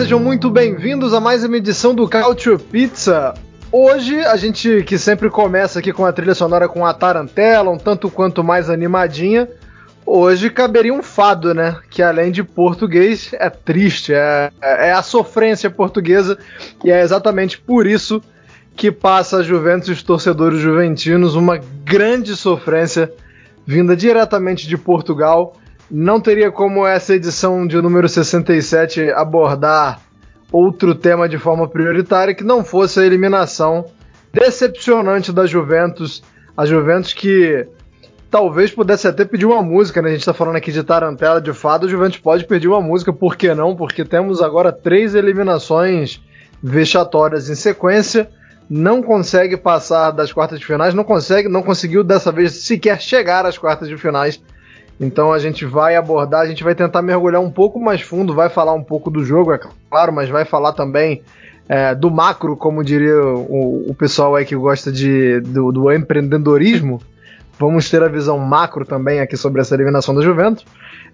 Sejam muito bem-vindos a mais uma edição do Culture Pizza. Hoje a gente que sempre começa aqui com a trilha sonora com a tarantela, um tanto quanto mais animadinha. Hoje caberia um fado, né? Que além de português é triste, é, é a sofrência portuguesa e é exatamente por isso que passa a Juventus e os torcedores juventinos uma grande sofrência vinda diretamente de Portugal não teria como essa edição de número 67 abordar outro tema de forma prioritária que não fosse a eliminação decepcionante da Juventus. A Juventus que talvez pudesse até pedir uma música, né? A gente está falando aqui de tarantela, de fado, a Juventus pode pedir uma música, por que não? Porque temos agora três eliminações vexatórias em sequência, não consegue passar das quartas de finais, não consegue, não conseguiu dessa vez sequer chegar às quartas de finais então a gente vai abordar, a gente vai tentar mergulhar um pouco mais fundo, vai falar um pouco do jogo, é claro, mas vai falar também é, do macro, como diria o, o, pessoal aí que gosta de, do, do, empreendedorismo. Vamos ter a visão macro também aqui sobre essa eliminação da Juventus.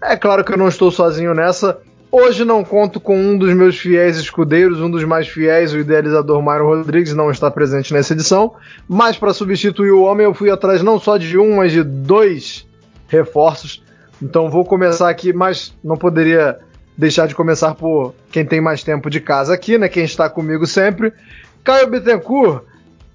É claro que eu não estou sozinho nessa. Hoje não conto com um dos meus fiéis escudeiros, um dos mais fiéis, o idealizador Mário Rodrigues, não está presente nessa edição. Mas para substituir o homem, eu fui atrás não só de um, mas de dois reforços. Então vou começar aqui, mas não poderia deixar de começar por quem tem mais tempo de casa aqui, né? Quem está comigo sempre. Caio Bittencourt,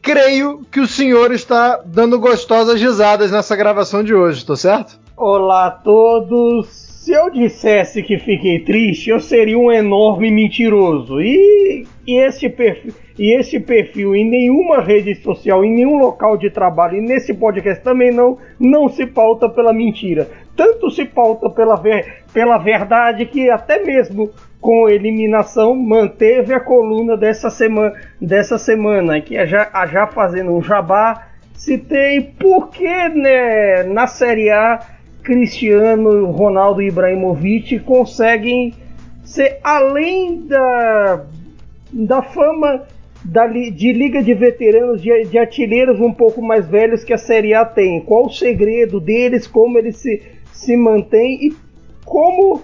creio que o senhor está dando gostosas risadas nessa gravação de hoje, tô certo? Olá a todos. Se eu dissesse que fiquei triste, eu seria um enorme mentiroso. E, e, esse perfil, e esse perfil em nenhuma rede social, em nenhum local de trabalho e nesse podcast também não, não se pauta pela mentira. Tanto se pauta pela, ver, pela verdade que até mesmo com eliminação manteve a coluna dessa semana, dessa semana que é já, já fazendo um jabá, citei porque né, na Série A Cristiano Ronaldo e Ibrahimovic conseguem ser além da, da fama da, de liga de veteranos, de, de artilheiros um pouco mais velhos que a Série A tem. Qual o segredo deles, como eles se, se mantêm e como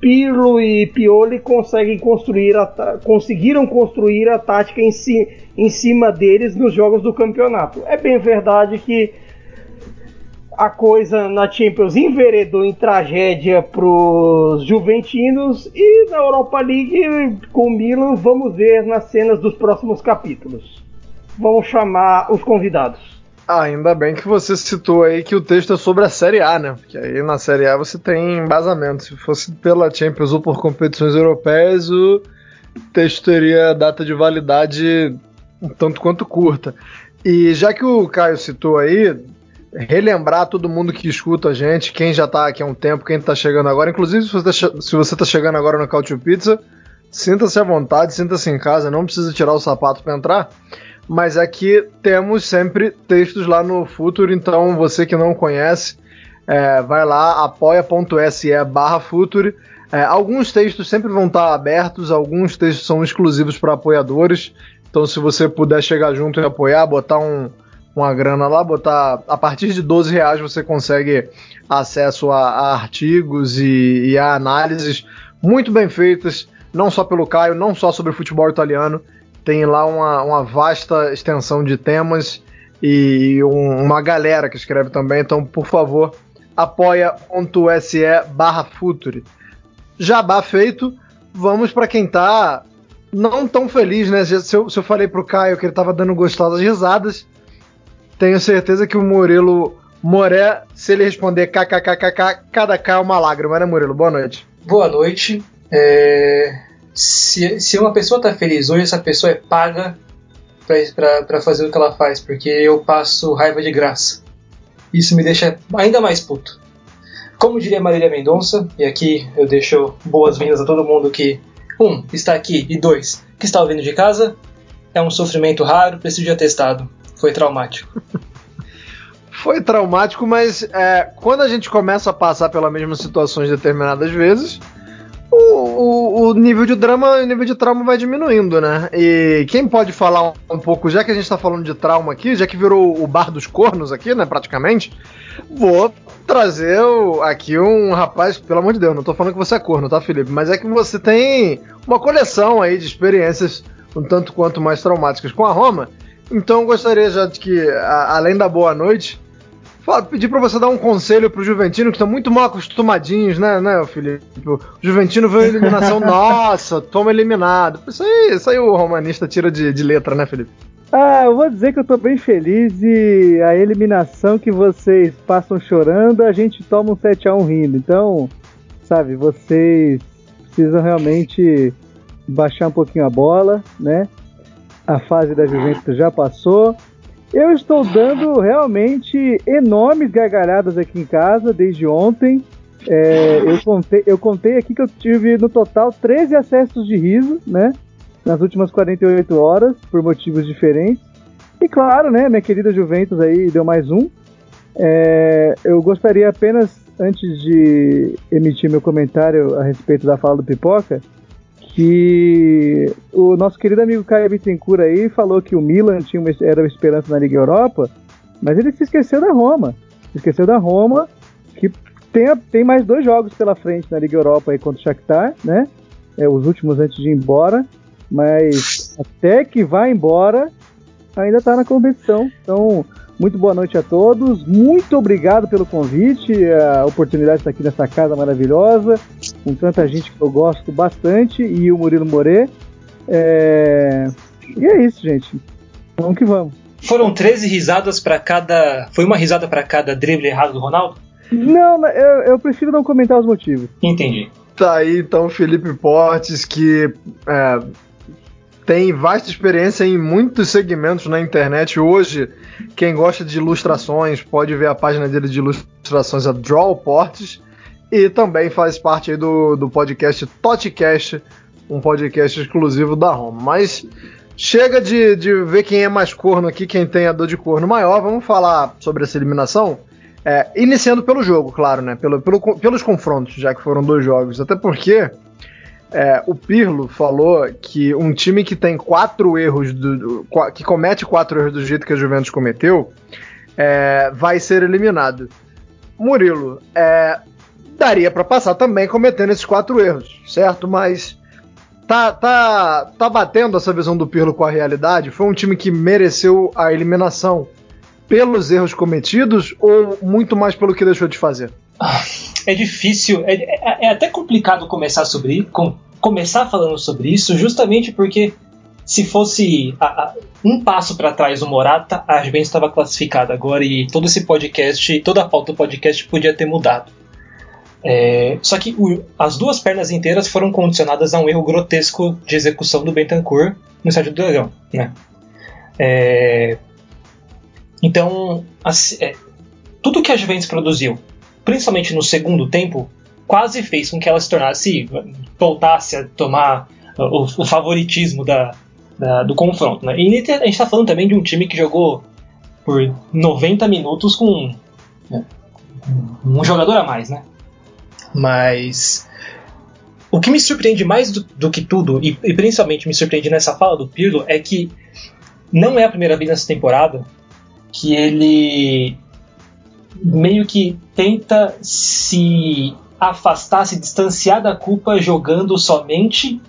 Pirlo e Pioli conseguem construir a, conseguiram construir a tática em, si, em cima deles nos jogos do campeonato. É bem verdade que a coisa na Champions enveredou em tragédia para os juventinos e na Europa League com o Milan vamos ver nas cenas dos próximos capítulos. Vamos chamar os convidados. Ah, ainda bem que você citou aí que o texto é sobre a Série A, né? Porque aí na Série A você tem embasamento. Se fosse pela Champions ou por competições europeias, o texto teria data de validade um tanto quanto curta. E já que o Caio citou aí, relembrar todo mundo que escuta a gente, quem já está aqui há um tempo, quem está chegando agora, inclusive se você está tá chegando agora no Couch Pizza, sinta-se à vontade, sinta-se em casa, não precisa tirar o sapato para entrar. Mas aqui é temos sempre textos lá no Futuro, então você que não conhece, é, vai lá, apoia.se barra Futuri. É, alguns textos sempre vão estar abertos, alguns textos são exclusivos para apoiadores. Então, se você puder chegar junto e apoiar, botar um, uma grana lá, botar. A partir de 12 reais você consegue acesso a, a artigos e, e, a análises muito bem feitas, não só pelo Caio, não só sobre futebol italiano. Tem lá uma, uma vasta extensão de temas e um, uma galera que escreve também. Então, por favor, apoia.se barra Futuri. Jabá feito, vamos para quem tá não tão feliz, né? Se eu, se eu falei pro Caio que ele tava dando gostosas risadas, tenho certeza que o Murilo Moré, se ele responder kkkk, cada K é uma lágrima, né, Murilo? Boa noite. Boa noite. É... Se, se uma pessoa tá feliz hoje, essa pessoa é paga para fazer o que ela faz, porque eu passo raiva de graça. Isso me deixa ainda mais puto. Como diria Marília Mendonça, e aqui eu deixo boas-vindas a todo mundo que, um, está aqui, e dois, que está ouvindo de casa, é um sofrimento raro, preciso de atestado. Foi traumático. Foi traumático, mas é, quando a gente começa a passar pelas mesmas situações determinadas vezes, o, o, o, nível de drama, o nível de trauma vai diminuindo, né? E quem pode falar um pouco, já que a gente tá falando de trauma aqui, já que virou o bar dos cornos aqui, né, praticamente, vou trazer aqui um rapaz, pelo amor de Deus, não tô falando que você é corno, tá, Felipe? Mas é que você tem uma coleção aí de experiências um tanto quanto mais traumáticas com a Roma. Então eu gostaria já de que, a, além da boa noite, Fala, pedir pra você dar um conselho pro Juventino, que estão muito mal acostumadinhos, né, né, Felipe? O Juventino veio a eliminação, nossa, toma eliminado. Isso aí, isso aí o romanista tira de, de letra, né, Felipe? Ah, eu vou dizer que eu tô bem feliz e a eliminação que vocês passam chorando, a gente toma um 7x1 rindo. Então, sabe, vocês precisam realmente baixar um pouquinho a bola, né? A fase da Juventus já passou. Eu estou dando realmente enormes gargalhadas aqui em casa desde ontem. É, eu, contei, eu contei aqui que eu tive no total 13 acessos de riso, né? Nas últimas 48 horas, por motivos diferentes. E claro, né? Minha querida Juventus aí deu mais um. É, eu gostaria apenas, antes de emitir meu comentário a respeito da fala do Pipoca, que o nosso querido amigo Caio Bittencourt aí falou que o Milan tinha uma, era uma esperança na Liga Europa, mas ele se esqueceu da Roma. Se esqueceu da Roma, que tem, tem mais dois jogos pela frente na Liga Europa aí contra o Shakhtar, né? É, os últimos antes de ir embora, mas até que vá embora, ainda está na competição. Então, muito boa noite a todos. Muito obrigado pelo convite, a oportunidade de estar aqui nessa casa maravilhosa, com tanta gente que eu gosto bastante, e o Murilo More. É... E é isso, gente. Vamos que vamos. Foram 13 risadas para cada. Foi uma risada para cada drible errado do Ronaldo? Não, eu, eu, prefiro não comentar os motivos. Entendi. Tá aí então Felipe Portes, que é, tem vasta experiência em muitos segmentos na internet. Hoje, quem gosta de ilustrações pode ver a página dele de ilustrações, a Draw Portes, e também faz parte do, do podcast Totcast, um podcast exclusivo da Roma. Mas chega de, de ver quem é mais corno aqui, quem tem a dor de corno maior. Vamos falar sobre essa eliminação. É, iniciando pelo jogo, claro, né? Pelo, pelo, pelos confrontos, já que foram dois jogos. Até porque é, o Pirlo falou que um time que tem quatro erros, do, do, que comete quatro erros do jeito que a Juventus cometeu, é, vai ser eliminado. Murilo, é, daria para passar também cometendo esses quatro erros, certo? Mas tá, tá, tá batendo essa visão do Pirlo com a realidade? Foi um time que mereceu a eliminação pelos erros cometidos ou muito mais pelo que deixou de fazer? É difícil, é, é, é até complicado começar sobre com, começar falando sobre isso, justamente porque se fosse a, a, um passo para trás o Morata, a Juventus estava classificada agora e todo esse podcast, toda a pauta do podcast podia ter mudado. É, só que o, as duas pernas inteiras foram condicionadas a um erro grotesco de execução do Bentancur no estádio do Dragão, né? É, então, assim, é, tudo que a Juventus produziu, principalmente no segundo tempo, quase fez com que ela se tornasse, voltasse a tomar o, o favoritismo da, da, do confronto. Né? E a gente está falando também de um time que jogou por 90 minutos com né, um jogador a mais, né? Mas o que me surpreende mais do, do que tudo, e, e, principalmente me surpreende nessa fala do Pirlo, é que não é a primeira vez nessa temporada que ele meio que tenta se afastar, se distanciar da culpa jogando somente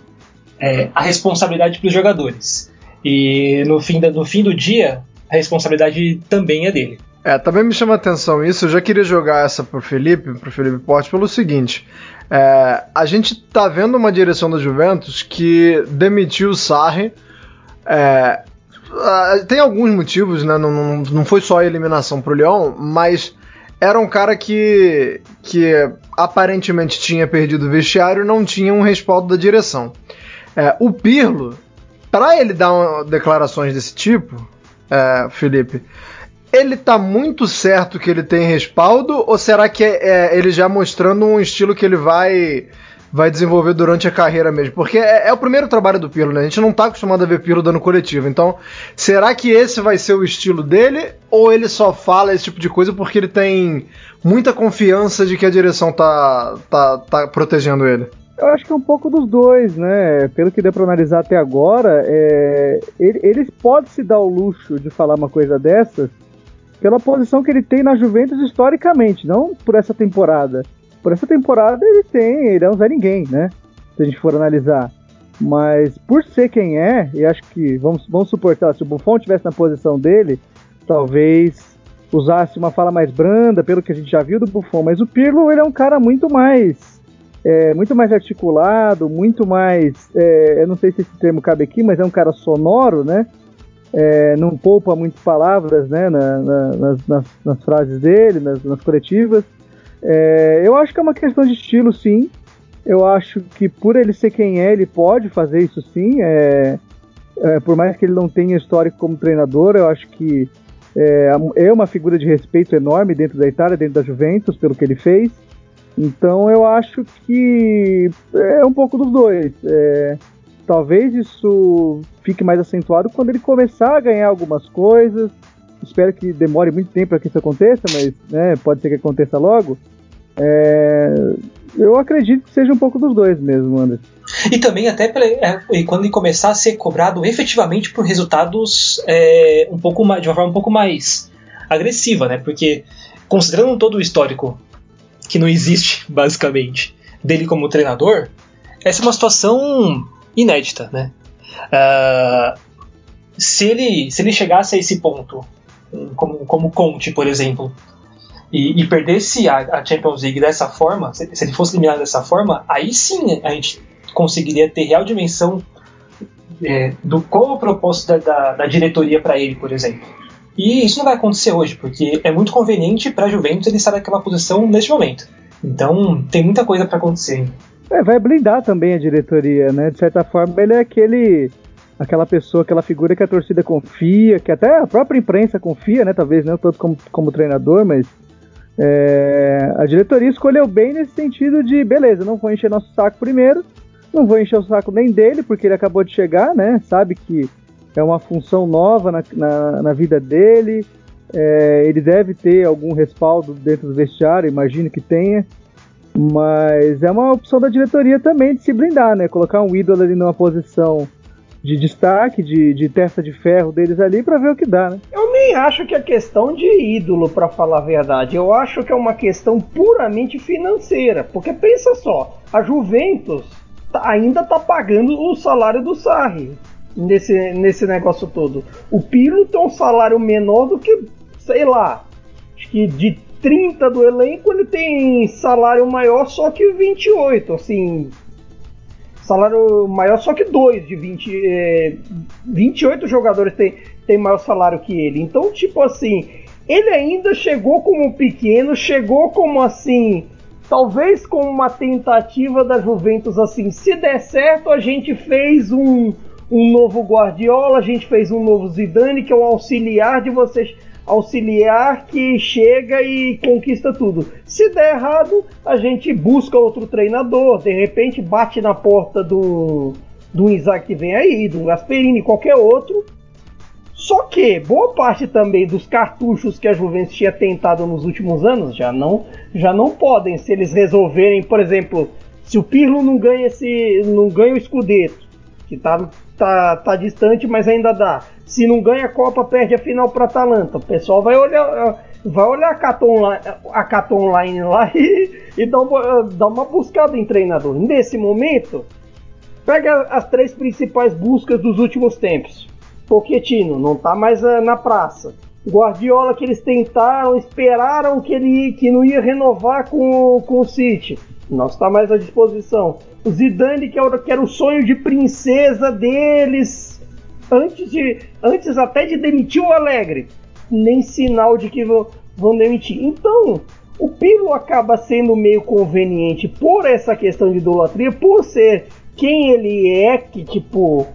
é, a responsabilidade para os jogadores. E no fim, da, no fim do dia, a responsabilidade também é dele. É, também me chama a atenção isso. Eu já queria jogar essa pro Felipe, pro Felipe Porte, pelo seguinte: é, a gente tá vendo uma direção da Juventus que demitiu o Sarri. É, tem alguns motivos, né? Não, não, não foi só a eliminação pro Leão, mas era um cara que, que aparentemente tinha perdido o vestiário não tinha um respaldo da direção. É, o Pirlo, para ele dar uma, declarações desse tipo, é, Felipe, ele tá muito certo que ele tem respaldo ou será que é, é ele já mostrando um estilo que ele vai vai desenvolver durante a carreira mesmo. Porque é, é, o primeiro trabalho do Pirlo, né? A gente não tá acostumado a ver Pirlo dando coletivo. Então, será que esse vai ser o estilo dele? Ou ele só fala esse tipo de coisa porque ele tem muita confiança de que a direção tá, tá, tá protegendo ele? Eu acho que é um pouco dos dois, né? Pelo que deu pra analisar até agora, é... ele, eles podem se dar o luxo de falar uma coisa dessas pela posição que ele tem na Juventus historicamente, não por essa temporada. Por essa temporada ele tem, ele é um Zé Ninguém, né? Se a gente for analisar. Mas por ser quem é, e acho que vamos, vamos suportar, se o Buffon tivesse na posição dele, talvez usasse uma fala mais branda, pelo que a gente já viu do Buffon. Mas o Pirlo ele é um cara muito mais é, muito mais articulado, muito mais. É, eu não sei se esse termo cabe aqui, mas é um cara sonoro, né? É, não poupa muitas palavras né, na, na, nas, nas, nas, frases dele, nas, nas coletivas. É, eu acho que é uma questão de estilo, sim. Eu acho que por ele ser quem é, ele pode fazer isso sim. É, é, por mais que ele não tenha histórico como treinador, eu acho que é, é, uma figura de respeito enorme dentro da Itália, dentro da Juventus, pelo que ele fez. Então eu acho que é um pouco dos dois. É, talvez isso fique mais acentuado quando ele começar a ganhar algumas coisas. Espero que demore muito tempo para que isso aconteça, mas né, pode ser que aconteça logo. É, eu acredito que seja um pouco dos dois mesmo, Anderson. E também até é, quando ele começar a ser cobrado efetivamente por resultados é, um pouco mais, de uma forma um pouco mais agressiva, né? Porque considerando todo o histórico que não existe basicamente dele como treinador, essa é uma situação inédita, né? Uh, se ele se ele chegasse a esse ponto, como como Conte, por exemplo, e, e perdesse a, a, Champions League dessa forma, se, se, ele fosse eliminado dessa forma, aí sim a gente conseguiria ter real dimensão é, do qual o propósito da, da, da diretoria para ele, por exemplo. E isso não vai acontecer hoje, porque é muito conveniente para a Juventus ele estar naquela posição neste momento. Então tem muita coisa para acontecer. É, vai blindar também a diretoria, né? De certa forma, ele é aquele aquela pessoa, aquela figura que a torcida confia, que até a própria imprensa confia, né? Talvez não tanto como, como treinador, mas é, a diretoria escolheu bem nesse sentido de, beleza, não vou encher nosso saco primeiro, não vou encher o saco nem dele, porque ele acabou de chegar, né? Sabe que é uma função nova na, na, na vida dele, é, ele deve ter algum respaldo dentro do vestiário, imagino que tenha, mas é uma opção da diretoria também de se blindar, né? Colocar um ídolo ali numa posição de destaque, de, de testa de ferro deles ali para ver o que dá, né? Eu nem acho que é questão de ídolo, para falar a verdade. Eu acho que é uma questão puramente financeira. Porque pensa só, a Juventus tá, ainda tá pagando o salário do Sarri nesse, nesse negócio todo. O Pirlo tem um salário menor do que, sei lá, acho que de 30 do elenco ele tem salário maior só que 28, assim, salário maior só que dois de 20. É, 28 jogadores tem, tem maior salário que ele. Então, tipo assim, ele ainda chegou como pequeno, chegou como assim. Talvez como uma tentativa da Juventus assim, se der certo, a gente fez um, um novo Guardiola, a gente fez um novo Zidane, que é um auxiliar de vocês auxiliar que chega e conquista tudo. Se der errado, a gente busca outro treinador, de repente bate na porta do, do Isaac que vem aí, do Gasperini, qualquer outro. Só que boa parte também dos cartuchos que a Juventus tinha tentado nos últimos anos já não, já não podem, se eles resolverem, por exemplo, se o Pirlo não ganha esse, não ganha o Scudetto, que tá, tá, tá distante, mas ainda dá. Se não ganha a Copa, perde a final para Atalanta. O pessoal vai olhar, vai olhar a Caton Online lá e, e dá, uma, dá uma buscada em treinador. Nesse momento, pega as três principais buscas dos últimos tempos. Pochettino não tá mais uh, na praça. Guardiola que eles tentaram, esperaram que ele que não ia renovar com, com o City. Não está mais à disposição. O Zidane que era o sonho de princesa deles antes, de, antes até de demitir o Alegre, nem sinal de que vão, vão demitir. Então, o Pirlo acaba sendo meio conveniente por essa questão de idolatria, por ser quem ele é, que tipo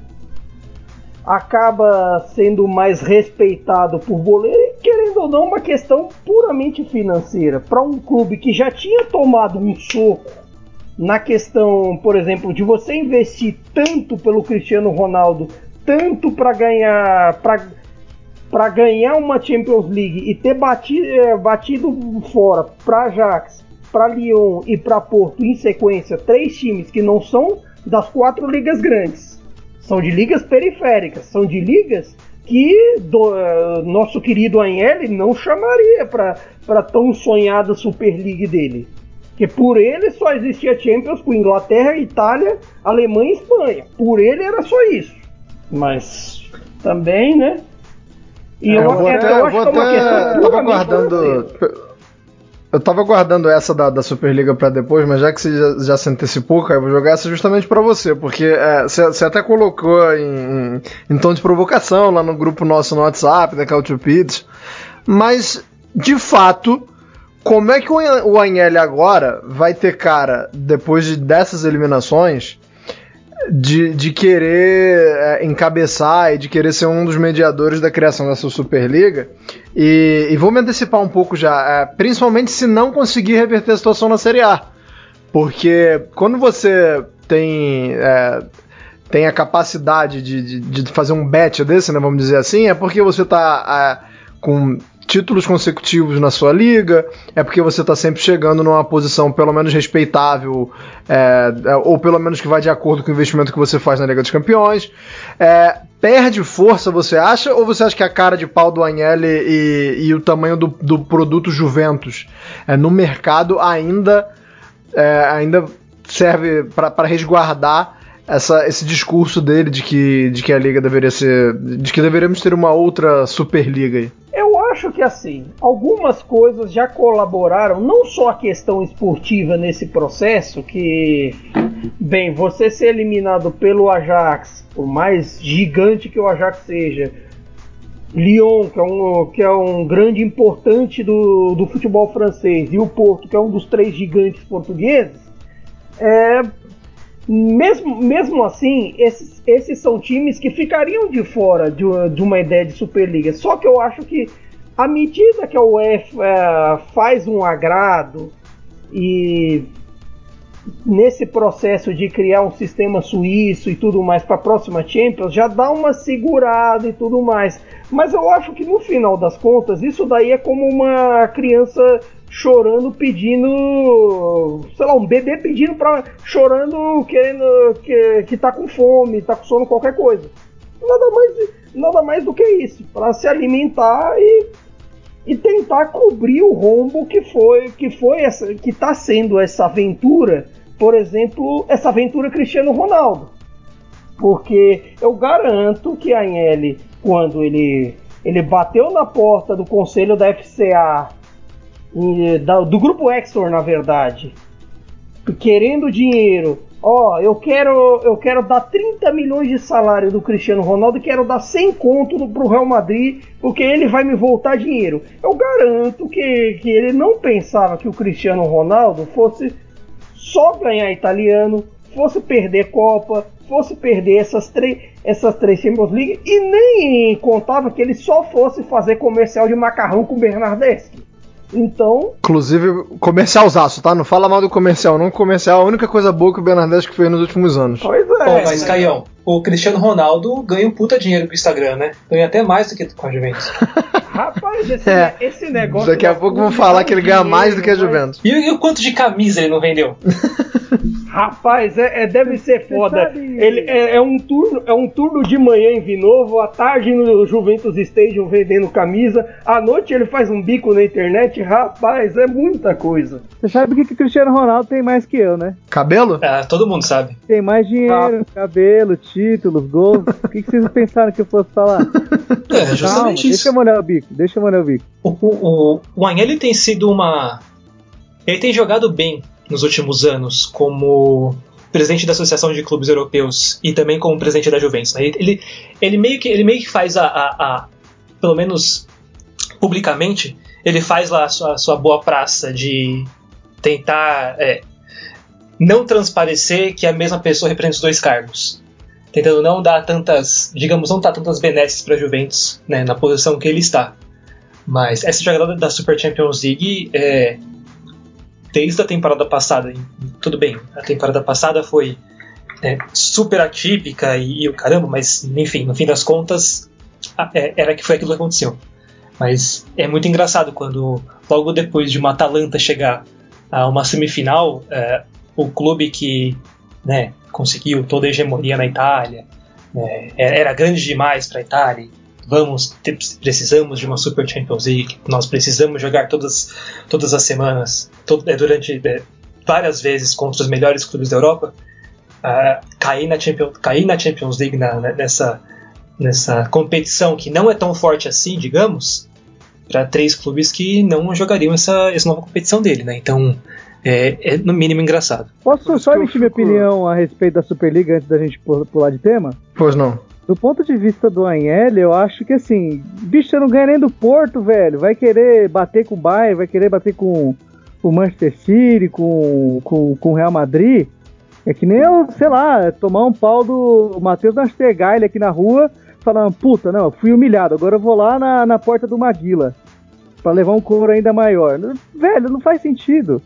acaba sendo mais respeitado por boleiro querendo ou não, uma questão puramente financeira. Para um clube que já tinha tomado um soco na questão, por exemplo, de você investir tanto pelo Cristiano Ronaldo, tanto para ganhar para ganhar uma Champions League e ter batido, é, batido fora para Ajax, para Lyon e para Porto em sequência, três times que não são das quatro ligas grandes, são de ligas periféricas, são de ligas que do, uh, nosso querido Anhele não chamaria para tão sonhada Super League dele. Que por ele só existia Champions com Inglaterra, Itália, Alemanha e Espanha. Por ele era só isso. Mas também, né? E é, eu, eu, vou até, eu vou é questão. Eu tava guardando. Eu tava guardando essa da, da Superliga para depois, mas já que você já, já se antecipou, cara, eu vou jogar essa justamente para você, porque é, você, até colocou em, em, em, tom de provocação lá no grupo nosso no WhatsApp, da Culture Pits, mas de fato, como é que o, o Anhele agora vai ter cara, depois de, dessas eliminações, de, de querer é, encabeçar e de querer ser um dos mediadores da criação dessa Superliga. E, e vou me antecipar um pouco já, é, principalmente se não conseguir reverter a situação na Série A. Porque quando você tem, é, tem a capacidade de, de, de, fazer um bet desse, né, vamos dizer assim, é porque você está é, com títulos consecutivos na sua liga, é porque você está sempre chegando numa posição pelo menos respeitável, é, é, ou pelo menos que vai de acordo com o investimento que você faz na Liga dos Campeões. É, perde força, você acha, ou você acha que a cara de pau do Agnelli e, e o tamanho do, do produto Juventus é, no mercado ainda, é, ainda serve para resguardar essa, esse discurso dele de que, de que a liga deveria ser. de que deveríamos ter uma outra Superliga aí? Acho que assim, algumas coisas já colaboraram, não só a questão esportiva nesse processo, que, bem, você ser eliminado pelo Ajax, por mais gigante que o Ajax seja, Lyon, que é um, que é um grande importante do, do futebol francês, e o Porto, que é um dos três gigantes portugueses, é, mesmo, mesmo assim, esses, esses são times que ficariam de fora de, de uma ideia de Superliga. Só que eu acho que à medida que a UEFA é, faz um agrado e nesse processo de criar um sistema suíço e tudo mais para a próxima Champions, já dá uma segurada e tudo mais. Mas eu acho que no final das contas, isso daí é como uma criança chorando, pedindo, sei lá, um bebê pedindo para chorando, querendo que, que tá com fome, tá com sono, qualquer coisa. Nada mais, nada mais do que isso, para se alimentar e, e tentar cobrir o rombo que foi, que foi essa, que tá sendo essa aventura, por exemplo, essa aventura Cristiano Ronaldo. Porque eu garanto que a Anhele, quando ele ele bateu na porta do conselho da FCA do grupo Exor, na verdade, querendo dinheiro. Ó, oh, eu quero eu quero dar 30 milhões de salário do Cristiano Ronaldo e quero dar 100 conto pro Real Madrid, porque ele vai me voltar dinheiro. Eu garanto que, que ele não pensava que o Cristiano Ronaldo fosse só ganhar italiano, fosse perder Copa, fosse perder essas três essas três Champions League e nem contava que ele só fosse fazer comercial de macarrão com Bernardeschi. Então. Inclusive, comercialzaço, tá? Não fala mal do comercial, não. Comercial é a única coisa boa que o Bernardeschi fez nos últimos anos. Pois é. Pô, mas, Caião, o Cristiano Ronaldo ganha um puta dinheiro com o Instagram, né? Ganha até mais do que com a Juventus. Rapaz, esse, é. esse negócio. Daqui a pouco vão falar que ele ganha mais do que a Juventus. E, e o quanto de camisa ele não vendeu? Rapaz, é, é, deve ser foda. Ele é, é, um turno, é um turno de manhã em Vinovo, à tarde no Juventus Stadium vendendo camisa, à noite ele faz um bico na internet. Rapaz, é muita coisa. Você sabe o que, que Cristiano Ronaldo tem mais que eu, né? Cabelo? Ah, todo mundo sabe. Tem mais dinheiro, ah. cabelo, títulos, gols. o que, que vocês pensaram que eu fosse falar? É, justamente Calma, isso. Deixa eu molhar o bico, deixa eu molhar o bico. O, o, o, o Anhele tem sido uma. Ele tem jogado bem nos últimos anos como presidente da Associação de Clubes Europeus e também como presidente da Juventus. Né? Ele, ele, meio que, ele meio que faz a, a, a pelo menos publicamente, ele faz lá a sua, a sua boa praça de tentar é, não transparecer que a mesma pessoa representa os dois cargos. Tentando não dar tantas, digamos, não dar tantas benesses para a Juventus né, na posição que ele está. Mas essa jogada da Super Champions League é, desde a temporada passada, tudo bem, a temporada passada foi é, super atípica e, e, o caramba, mas enfim, no fim das contas, é, era que foi aquilo que aconteceu. Mas é muito engraçado quando, logo depois de uma Atalanta chegar a uma semifinal, é, o clube que né, conseguiu toda a hegemonia na Itália, né, era grande demais para a Itália, vamos precisamos de uma Super Champions League, nós precisamos jogar todas, todas as semanas, todo, é, durante é, várias vezes contra os melhores clubes da Europa, uh, cair, na Champions, cair na Champions League na, nessa, nessa competição que não é tão forte assim, digamos, para três clubes que não jogariam essa, essa nova competição dele, né? Então é, é no mínimo engraçado. Posso só emitir minha opinião a respeito da Superliga antes da gente pular de tema? Pois não. Do ponto de vista do Anhele, eu acho que assim, bicho, você não ganha nem do Porto, velho. Vai querer bater com o Bayern, vai querer bater com o Manchester City, com, o Real Madrid. É que nem eu, sei lá, tomar um pau do Matheus Nastergaile aqui na rua, falando, puta, não, fui humilhado, agora eu vou lá na, na porta do Maguila para levar um couro ainda maior. Velho, não faz sentido.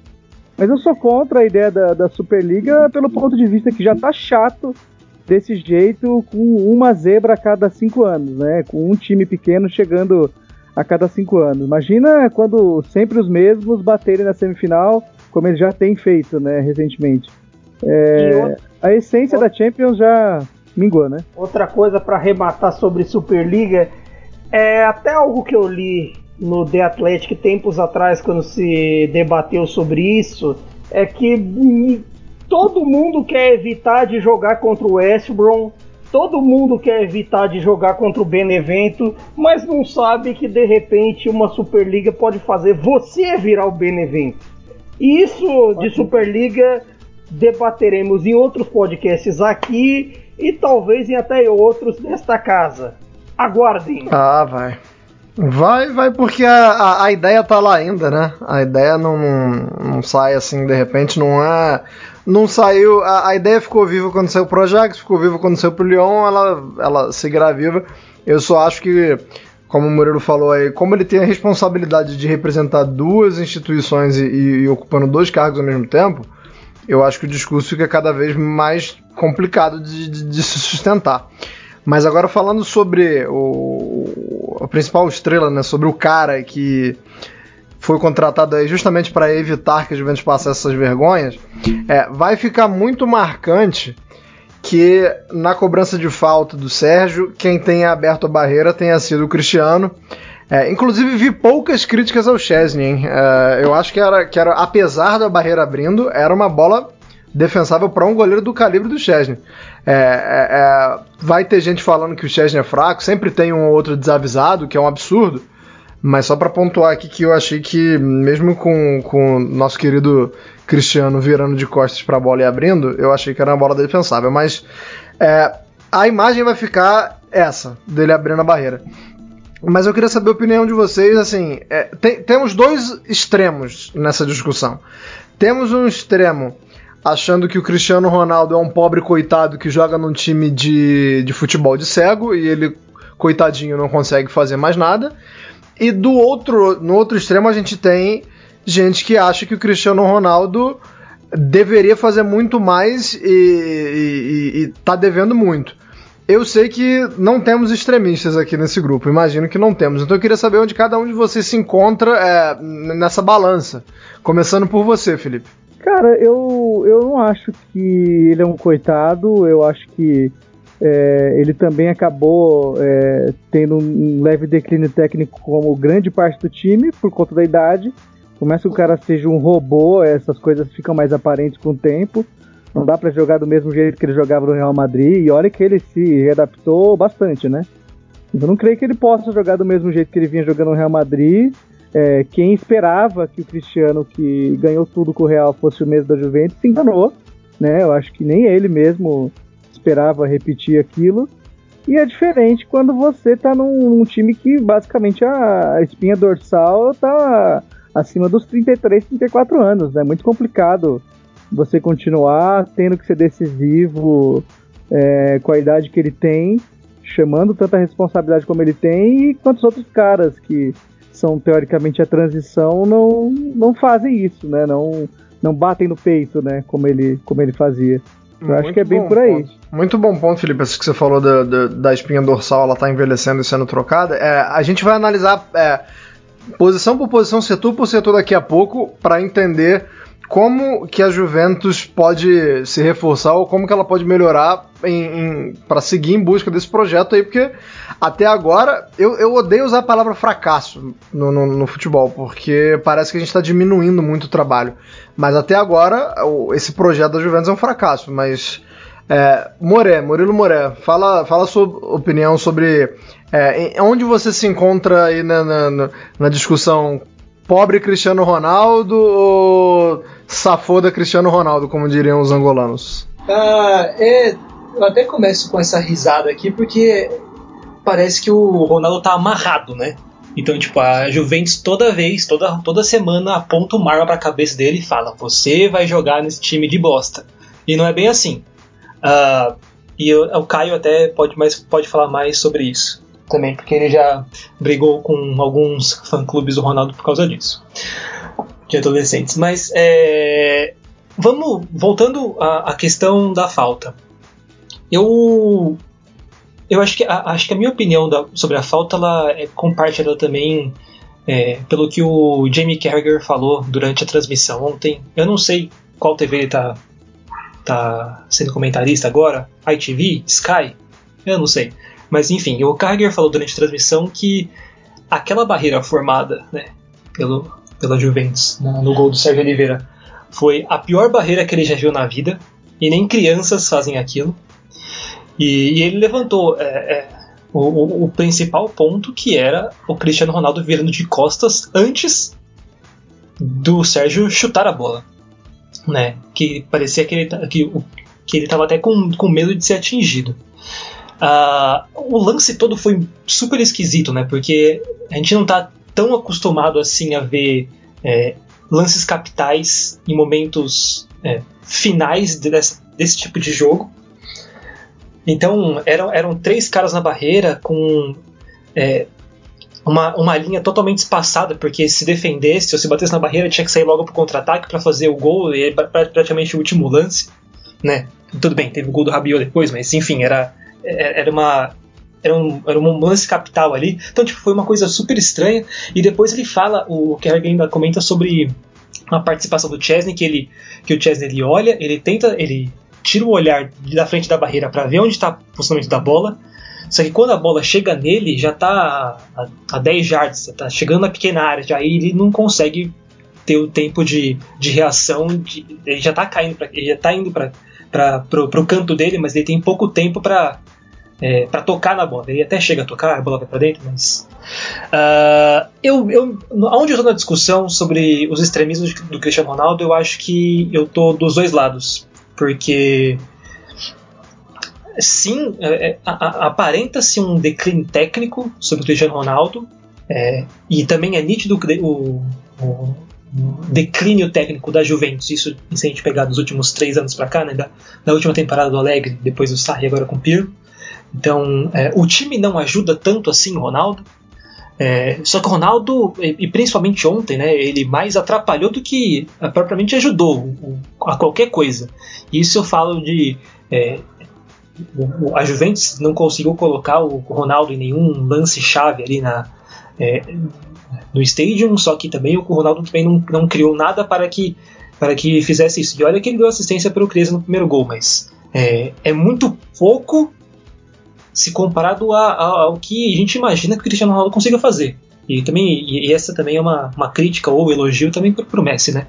Mas eu sou contra a ideia da, da Superliga pelo ponto de vista que já tá chato desse jeito com uma zebra a cada cinco anos, né? Com um time pequeno chegando a cada cinco anos. Imagina quando sempre os mesmos baterem na semifinal, como eles já têm feito, né, recentemente. É, a essência outra, da Champions já mingou, né? Outra coisa para arrematar sobre Superliga é até algo que eu li no The Athletic tempos atrás, quando se debateu sobre isso, é que todo mundo quer evitar de jogar contra o West Brom, todo mundo quer evitar de jogar contra o Benevento, mas não sabe que de repente uma Superliga pode fazer você virar o Benevento. E isso de Superliga debateremos em outros podcasts aqui e talvez em até outros desta casa. Aguardem. Ah, vai. Vai, vai, porque a, a, a, ideia tá lá ainda, né? A ideia não, não, não sai assim de repente, não é não saiu. A, a, ideia ficou viva quando saiu pro Ajax, ficou viva quando saiu pro Lyon, ela, ela seguirá viva. Eu só acho que, como o Murilo falou aí, como ele tem a responsabilidade de representar duas instituições e, e, e ocupando dois cargos ao mesmo tempo, eu acho que o discurso fica cada vez mais complicado de, de, de se sustentar. Mas agora falando sobre o, a principal estrela, né, sobre o cara que foi contratado aí justamente para evitar que a Juventus passasse essas vergonhas, é, vai ficar muito marcante que na cobrança de falta do Sérgio, quem tenha aberto a barreira tenha sido o Cristiano. É, inclusive vi poucas críticas ao Chesney. É, eu acho que era, que era, apesar da barreira abrindo, era uma bola defensável para um goleiro do calibre do Chesney. É, é, é, vai ter gente falando que o Chesney é fraco, sempre tem um ou outro desavisado, que é um absurdo. Mas só para pontuar aqui que eu achei que, mesmo com o nosso querido Cristiano virando de costas para a bola e abrindo, eu achei que era uma bola defensável. Mas é, a imagem vai ficar essa, dele abrindo a barreira. Mas eu queria saber a opinião de vocês. Assim, é, tem, temos dois extremos nessa discussão. Temos um extremo achando que o Cristiano Ronaldo é um pobre coitado que joga num time de, de futebol de cego e ele, coitadinho, não consegue fazer mais nada. E do outro, no outro extremo a gente tem gente que acha que o Cristiano Ronaldo deveria fazer muito mais e, e, e tá devendo muito. Eu sei que não temos extremistas aqui nesse grupo, imagino que não temos. Então eu queria saber onde cada um de vocês se encontra é, nessa balança. Começando por você, Felipe. Cara, eu, eu não acho que ele é um coitado, eu acho que é, ele também acabou é, tendo um leve declínio técnico como grande parte do time, por conta da idade. Começa que o cara seja um robô, essas coisas ficam mais aparentes com o tempo. Não dá para jogar do mesmo jeito que ele jogava no Real Madrid. E olha que ele se readaptou bastante, né? Então não creio que ele possa jogar do mesmo jeito que ele vinha jogando no Real Madrid. É, quem esperava que o Cristiano, que ganhou tudo com o Real, fosse o mesmo da Juventus, se enganou. Né? Eu acho que nem ele mesmo esperava repetir aquilo. E é diferente quando você tá num, num time que basicamente a, espinha dorsal tá acima dos 33, 34 anos, né? Muito complicado você continuar tendo que ser decisivo é, com a idade que ele tem, chamando tanta responsabilidade como ele tem, e quantos outros caras que são teoricamente a transição, não, não fazem isso, né? Não, não batem no peito, né? Como ele, como ele fazia. Eu Muito acho que é bem por aí. Ponto. Muito bom ponto, Felipe. Isso que você falou da, da, da espinha dorsal, ela tá envelhecendo e sendo trocada. É, a gente vai analisar é, posição por posição, setor por setor daqui a pouco, para entender como que a Juventus pode se reforçar ou como que ela pode melhorar para seguir em busca desse projeto aí, porque até agora eu, eu odeio usar a palavra fracasso no, no, no futebol, porque parece que a gente está diminuindo muito o trabalho. Mas até agora esse projeto da Juventus é um fracasso, mas é, Moré, Murilo Moré, fala, fala sua opinião sobre é, onde você se encontra aí na, na, na discussão pobre Cristiano Ronaldo ou safoda Cristiano Ronaldo, como diriam os angolanos? Ah, é, eu até começo com essa risada aqui porque parece que o Ronaldo tá amarrado, né? Então, tipo, a Juventus toda vez, toda, toda semana aponta uma arma pra cabeça dele e fala: Você vai jogar nesse time de bosta. E não é bem assim. Uh, e eu, o Caio até pode, mais, pode falar mais sobre isso também, porque ele já brigou com alguns fã-clubes do Ronaldo por causa disso, de adolescentes. Mas é, vamos voltando à, à, questão da falta. Eu eu acho que a, acho que a minha opinião da, sobre a falta ela é compartilhada também é, pelo que o Jamie Carragher falou durante a transmissão ontem. Eu não sei qual TV ele está tá sendo comentarista agora, ITV, Sky, eu não sei. Mas enfim, o Carger falou durante a transmissão que aquela barreira formada né, pelo, pela Juventus no gol do Sérgio Oliveira foi a pior barreira que ele já viu na vida e nem crianças fazem aquilo. E, e ele levantou é, é, o, o, principal ponto que era o Cristiano Ronaldo virando de costas antes do Sérgio chutar a bola, né? Que parecia que ele que, que ele estava até com, com medo de ser atingido. Uh, o lance todo foi super esquisito, né? Porque a gente não tá tão acostumado assim a ver é, lances capitais em momentos é, finais desse, desse, tipo de jogo. Então eram, eram três caras na barreira com é, uma, uma linha totalmente espaçada, porque se defendesse ou se batesse na barreira tinha que sair logo pro contra-ataque para fazer o gol, e é praticamente o último lance. Né? Tudo bem, teve o gol do Rabiot depois, mas enfim, era era uma era um, era um lance capital ali. Então, tipo, foi uma coisa super estranha. E depois ele fala, o Kerrigan ainda comenta sobre a participação do Chesney, que, ele, que o Chesney ele olha, ele tenta, ele tira o olhar da frente da barreira para ver onde está o posicionamento da bola. Só que quando a bola chega nele, já está a, a 10 yards, está chegando na pequena área, já aí ele não consegue ter o tempo de, de reação, de, ele já está caindo, pra, ele já está indo para o canto dele, mas ele tem pouco tempo para é, para tocar na bola. Ele até chega a tocar, a bola vai para dentro, mas. Uh, eu, eu, onde eu estou na discussão sobre os extremismos do Cristiano Ronaldo, eu acho que eu tô dos dois lados. Porque. Sim, é, é aparenta-se um declínio técnico sobre o Cristiano Ronaldo, é, e também é nítido o, o, declínio técnico da Juventus. Isso, se a gente pegar dos últimos três anos para cá, né, da, da, última temporada do Alegre, depois do Sarri, agora com o Pirlo. Então, é, o time não ajuda tanto assim o Ronaldo. É, só que o Ronaldo, e, principalmente ontem, né, ele mais atrapalhou do que é, propriamente ajudou o, a qualquer coisa. Isso eu falo de. É, o, a Juventus não conseguiu colocar o Ronaldo em nenhum lance-chave ali na, é, no Stadium, só que também o Ronaldo também não, não criou nada para que, para que fizesse isso. E olha que ele deu assistência para o Chiesa no primeiro gol, mas é, é muito pouco se comparado a, a, ao que a gente imagina que o Cristiano Ronaldo consiga fazer. E também e essa também é uma, uma crítica ou elogio também para o Messi, né?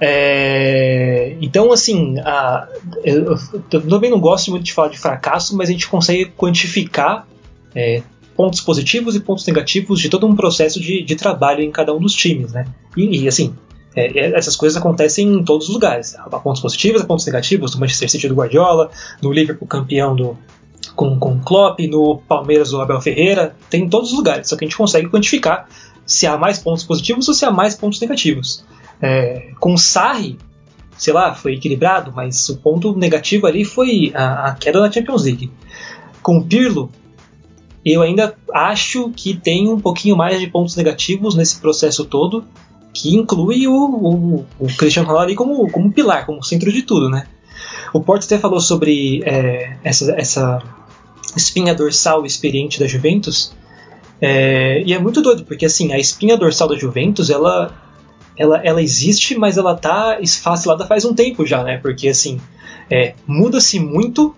É, então, assim, a, eu, eu, também não gosto muito de falar de fracasso, mas a gente consegue quantificar é, pontos positivos e pontos negativos de todo um processo de, de trabalho em cada um dos times, né? E, e assim, é, é essas coisas acontecem em todos os lugares. Há pontos positivos e pontos negativos, no Manchester City do Guardiola, no Liverpool campeão do, com, com Klopp, no Palmeiras o Abel Ferreira, tem em todos os lugares, só que a gente consegue quantificar se há mais pontos positivos ou se há mais pontos negativos. É, com o Sarri, sei lá, foi equilibrado, mas o ponto negativo ali foi a, a queda na Champions League. Com o Pirlo, eu ainda acho que tem um pouquinho mais de pontos negativos nesse processo todo, que inclui o, o, o Cristiano Ronaldo ali como, como pilar, como centro de tudo, né? O Porto até falou sobre é, essa, essa espinha dorsal experiente da Juventus, é, e é muito doido, porque assim, a espinha dorsal da Juventus, ela, ela, ela existe, mas ela tá esfacelada faz um tempo já, né? Porque assim, é, muda-se muito,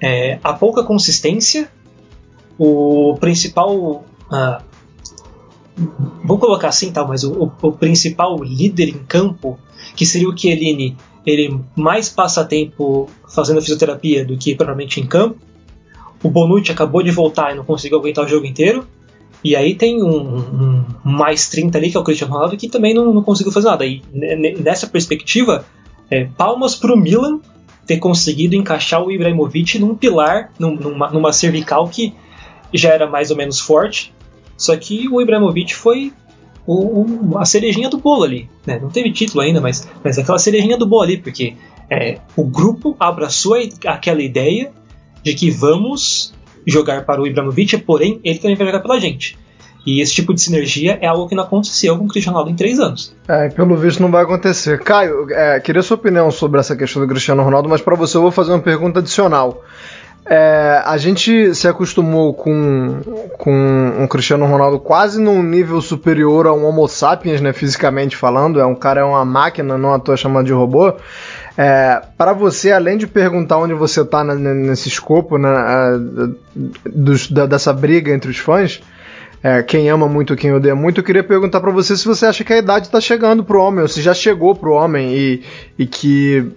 é, há pouca consistência, o principal. Ah, vou colocar assim, tal, mas o, o, principal líder em campo, que seria o Chiellini, ele mais passa tempo fazendo fisioterapia do que propriamente em campo. O Bonucci acabou de voltar e não conseguiu aguentar o jogo inteiro. E aí tem um, um mais 30 ali, que é o Cristiano Ronaldo, que também não, não conseguiu fazer nada. E nessa perspectiva, é, palmas para o Milan ter conseguido encaixar o Ibrahimovic num pilar, numa, numa cervical que já era mais ou menos forte. Só que o Ibrahimovic foi o, o, a cerejinha do bolo ali. Né? Não teve título ainda, mas, mas aquela cerejinha do bolo ali, porque é, o grupo abraçou aquela ideia de que vamos jogar para o Ibrahimovic, porém ele também vai jogar pela gente. E esse tipo de sinergia é algo que não aconteceu com o Cristiano Ronaldo em três anos. É, pelo visto não vai acontecer. Caio, é, queria sua opinião sobre essa questão do Cristiano Ronaldo, mas para você eu vou fazer uma pergunta adicional. É, a gente se acostumou com, com um Cristiano Ronaldo quase num nível superior a um Homo sapiens, né, fisicamente falando. É um cara, é uma máquina, não à toa chamando de robô. É, para você, além de perguntar onde você está nesse escopo, né, dos, da, dessa briga entre os fãs, é, quem ama muito, quem odeia muito, eu queria perguntar para você se você acha que a idade está chegando pro homem, ou se já chegou pro homem e, e que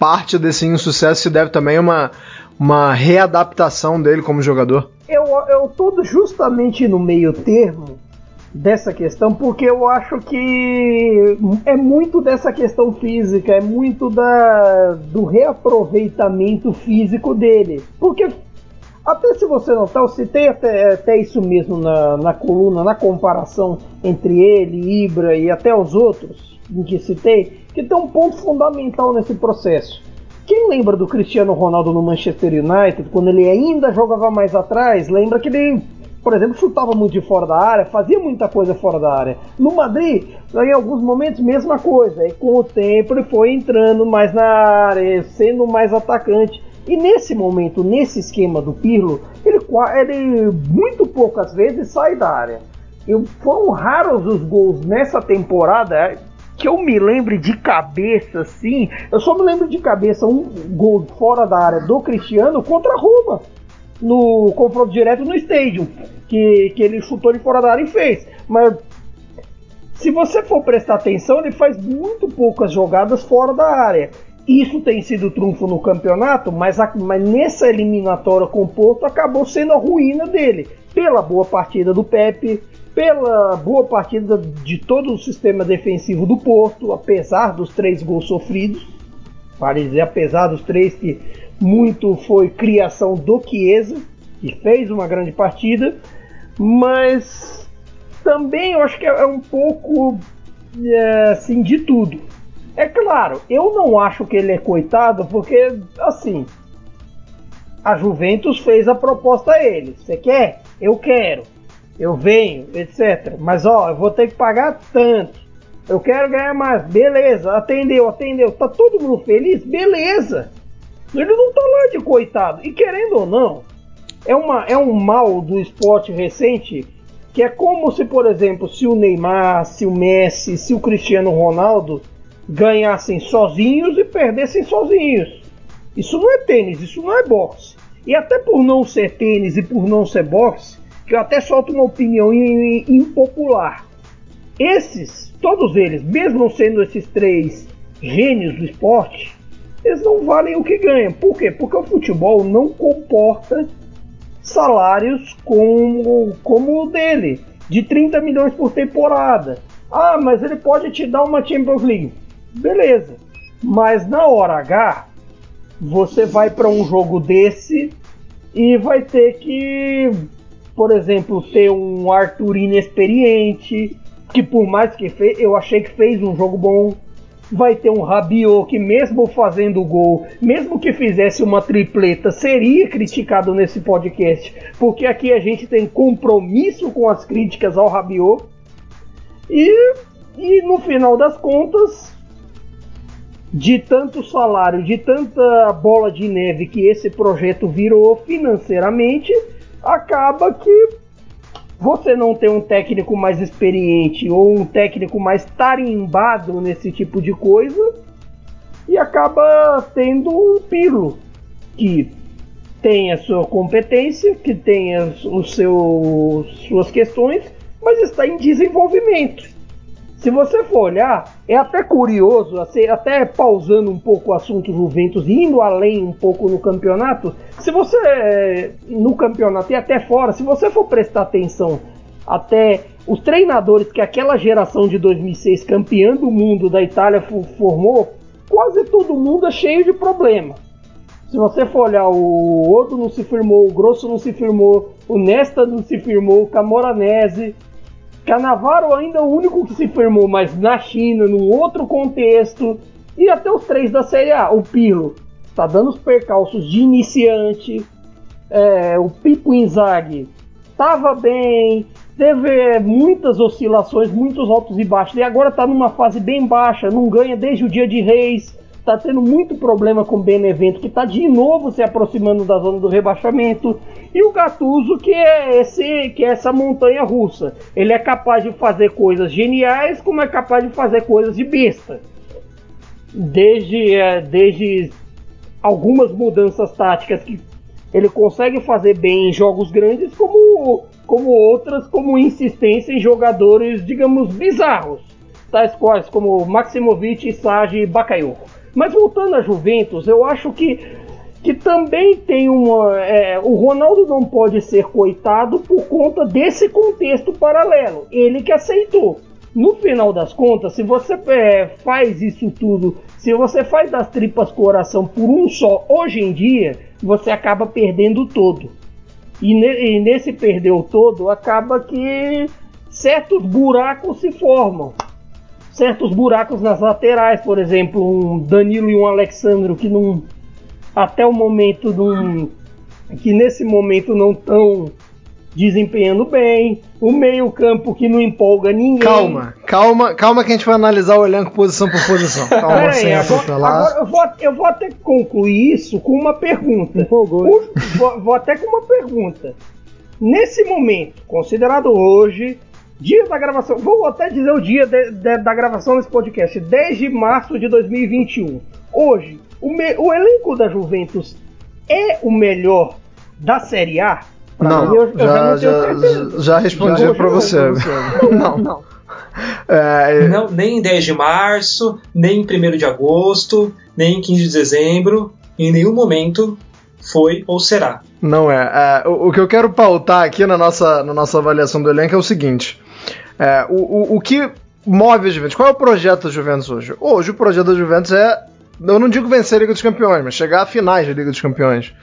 parte desse insucesso se deve também a uma uma readaptação dele como jogador? Eu, tô justamente no meio termo dessa questão, porque eu acho que é muito dessa questão física, é muito da, do reaproveitamento físico dele. Porque, até se você notar, eu citei até, até isso mesmo na, na coluna, na comparação entre ele, Ibra e até os outros em que citei, que tem um ponto fundamental nesse processo quem lembra do Cristiano Ronaldo no Manchester United, quando ele ainda jogava mais atrás, lembra que ele, por exemplo, chutava muito de fora da área, fazia muita coisa fora da área. No Madrid, em alguns momentos, mesma coisa. E com o tempo ele foi entrando mais na área, sendo mais atacante. E nesse momento, nesse esquema do Pirlo, ele, ele muito poucas vezes sai da área. E foram raros os gols nessa temporada que eu me lembre de cabeça, assim, eu só me lembro de cabeça um gol fora da área do Cristiano contra a Roma, no confronto direto no estádio, que, que ele chutou de fora da área e fez. Mas se você for prestar atenção, ele faz muito poucas jogadas fora da área. Isso tem sido trunfo no campeonato, mas, a, mas nessa eliminatória com o Porto acabou sendo a ruína dele. Pela boa partida do Pepe, pela boa partida de todo o sistema defensivo do Porto, apesar dos três gols sofridos. Para dizer, apesar dos três, que muito foi criação do Chiesa, que fez uma grande partida, mas também eu acho que é um pouco é, assim de tudo. É claro, eu não acho que ele é coitado, porque assim a Juventus fez a proposta a ele. Você quer? Eu quero eu venho, etc. Mas ó, eu vou ter que pagar tanto. Eu quero ganhar mais. Beleza, atendeu, atendeu. Tá todo mundo feliz? Beleza. Ele não tá lá de coitado. E querendo ou não, é, uma, é um mal do esporte recente que é como se, por exemplo, se o Neymar, se o Messi, se o Cristiano Ronaldo ganhassem sozinhos e perdessem sozinhos. Isso não é tênis, isso não é boxe. E até por não ser tênis e por não ser boxe, que eu até solto uma opinião impopular. Esses, todos eles, mesmo sendo esses três gênios do esporte, eles não valem o que ganham. Por quê? Porque o futebol não comporta salários como, como o dele, de 30 milhões por temporada. Ah, mas ele pode te dar uma Champions League. Beleza. Mas na hora H, você vai para um jogo desse e vai ter que por exemplo, ter um Arthur inexperiente, que por mais que fez, eu achei que fez um jogo bom. vai ter um Rabiot que mesmo fazendo gol, mesmo que fizesse uma tripleta, seria criticado nesse podcast, porque aqui a gente tem compromisso com as críticas ao Rabiot. E, e no final das contas, de tanto salário, de tanta bola de neve que esse projeto virou financeiramente, acaba que você não tem um técnico mais experiente ou um técnico mais tarimbado nesse tipo de coisa e acaba tendo um Pirlo que tem a sua competência, que tem os seus, suas questões, mas está em desenvolvimento. Se você for olhar, é até curioso, assim, até pausando um pouco o assunto Juventus, indo além um pouco no campeonato, se você, no campeonato e até fora, se você for prestar atenção até os treinadores que aquela geração de 2006, campeã do mundo da Itália, formou, quase todo mundo é cheio de problema. Se você for olhar, o Odo não se firmou, o Grosso não se firmou, o Nesta não se firmou, o Camoranese, Canavaro ainda é o único que se firmou, mas na China, num outro contexto. E até os três da Série A. O Pilo está dando os percalços de iniciante. É, o Pipo Inzaghi estava bem, teve muitas oscilações, muitos altos e baixos. E agora está numa fase bem baixa, não ganha desde o dia de Reis. Está tendo muito problema com o Benevento, que está de novo se aproximando da zona do rebaixamento. E o Gattuso, que é, esse, que é essa montanha russa. Ele é capaz de fazer coisas geniais, como é capaz de fazer coisas de besta. Desde, é, desde algumas mudanças táticas que ele consegue fazer bem em jogos grandes, como, como outras, como insistência em jogadores, digamos, bizarros. Tais quais como Maximovic, Sage e Bakayoko. Mas voltando a Juventus, eu acho que, que também tem uma. É, o Ronaldo não pode ser coitado por conta desse contexto paralelo. Ele que aceitou. No final das contas, se você é, faz isso tudo, se você faz das tripas coração por um só, hoje em dia, você acaba perdendo todo. E, ne, e nesse perder o todo, acaba que certos buracos se formam certos buracos nas laterais, por exemplo, um Danilo e um Alexandro que não até o momento não, que nesse momento não estão desempenhando bem, o meio-campo que não empolga ninguém. Calma, calma, calma que a gente vai analisar o elenco posição por posição. Calma, Pera sem aí, agora, agora eu, vou, eu vou até concluir isso com uma pergunta. Empolgou. Vou, vou até com uma pergunta. Nesse momento, considerado hoje Dia da gravação, vou até dizer o dia de, de, da gravação desse podcast, 10 de março de 2021. Hoje, o, me, o elenco da Juventus é o melhor da Série A? Não, mim, eu, já, eu já, já, já, respondi para você. não, não. É, não. Nem em 10 de março, nem em 1 de agosto, nem em 15 de dezembro, em nenhum momento foi ou será. Não é. é o, o, que eu quero pautar aqui na nossa, na nossa avaliação do elenco é o seguinte: é, o, o, o que move a Juventus? Qual é o projeto da Juventus hoje? Hoje o projeto da Juventus é eu não digo vencer a Liga dos Campeões, mas chegar a finais da Liga dos Campeões.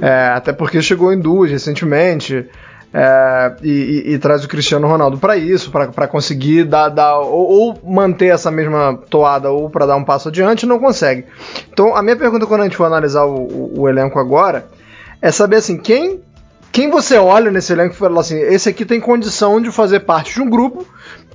É, até porque chegou em duas recentemente. É, e, e, e, traz o Cristiano Ronaldo para isso, para conseguir dar, dar ou, ou, manter essa mesma toada ou para dar um passo adiante, não consegue. Então, a minha pergunta quando a gente for analisar o, o, o elenco agora é saber assim quem quem você olha nesse elenco e fala assim, esse aqui tem condição de fazer parte de um grupo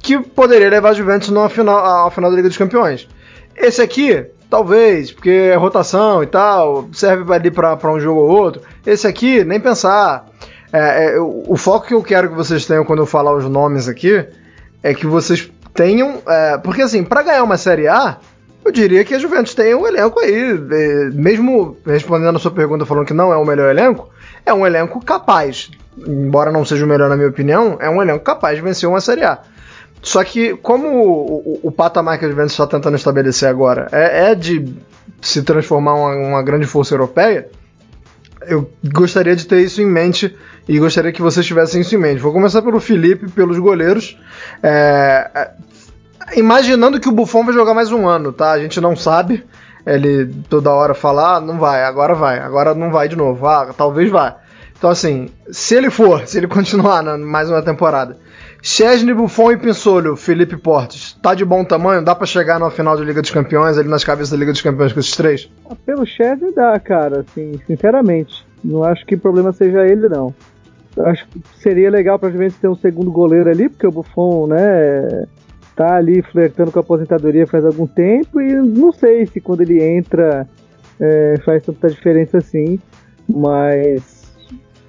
que poderia levar a Juventus na final, à final da Liga dos Campeões. Esse aqui, talvez, porque é rotação e tal, serve ali para um jogo ou outro. Esse aqui, nem pensar. É, é, o, o, foco que eu quero que vocês tenham quando eu falar os nomes aqui é que vocês tenham. É, porque assim, para ganhar uma Série A, eu diria que a Juventus tem um elenco aí, é, mesmo respondendo a sua pergunta falando que não é o melhor elenco, é um elenco capaz, embora não seja o melhor na minha opinião, é um elenco capaz de vencer uma Série A. Só que, como o, o, o patamar que a Juventus está tentando estabelecer agora é, é de se transformar uma, uma grande força europeia, eu gostaria de ter isso em mente e gostaria que vocês tivessem isso em mente. Vou começar pelo Felipe, pelos goleiros. É, é, imaginando que o Buffon vai jogar mais um ano, tá? A gente não sabe ele toda hora falar, ah, não vai, agora vai, agora não vai de novo, ah, talvez vá. Então, assim, se ele for, se ele continuar na mais uma temporada, Chesney, Buffon e Pinsolho, Felipe Portes, tá de bom tamanho? Dá pra chegar na final de Liga dos Campeões, ali nas cabeças da Liga dos Campeões com esses três? Ah, Pelo Chesney dá, cara, assim, sinceramente. Não acho que o problema seja ele, não. Acho que seria legal pra Juventus ter um segundo goleiro ali, porque o Buffon, né, tá ali flertando com a aposentadoria faz algum tempo e não sei se quando ele entra é, faz tanta diferença assim, mas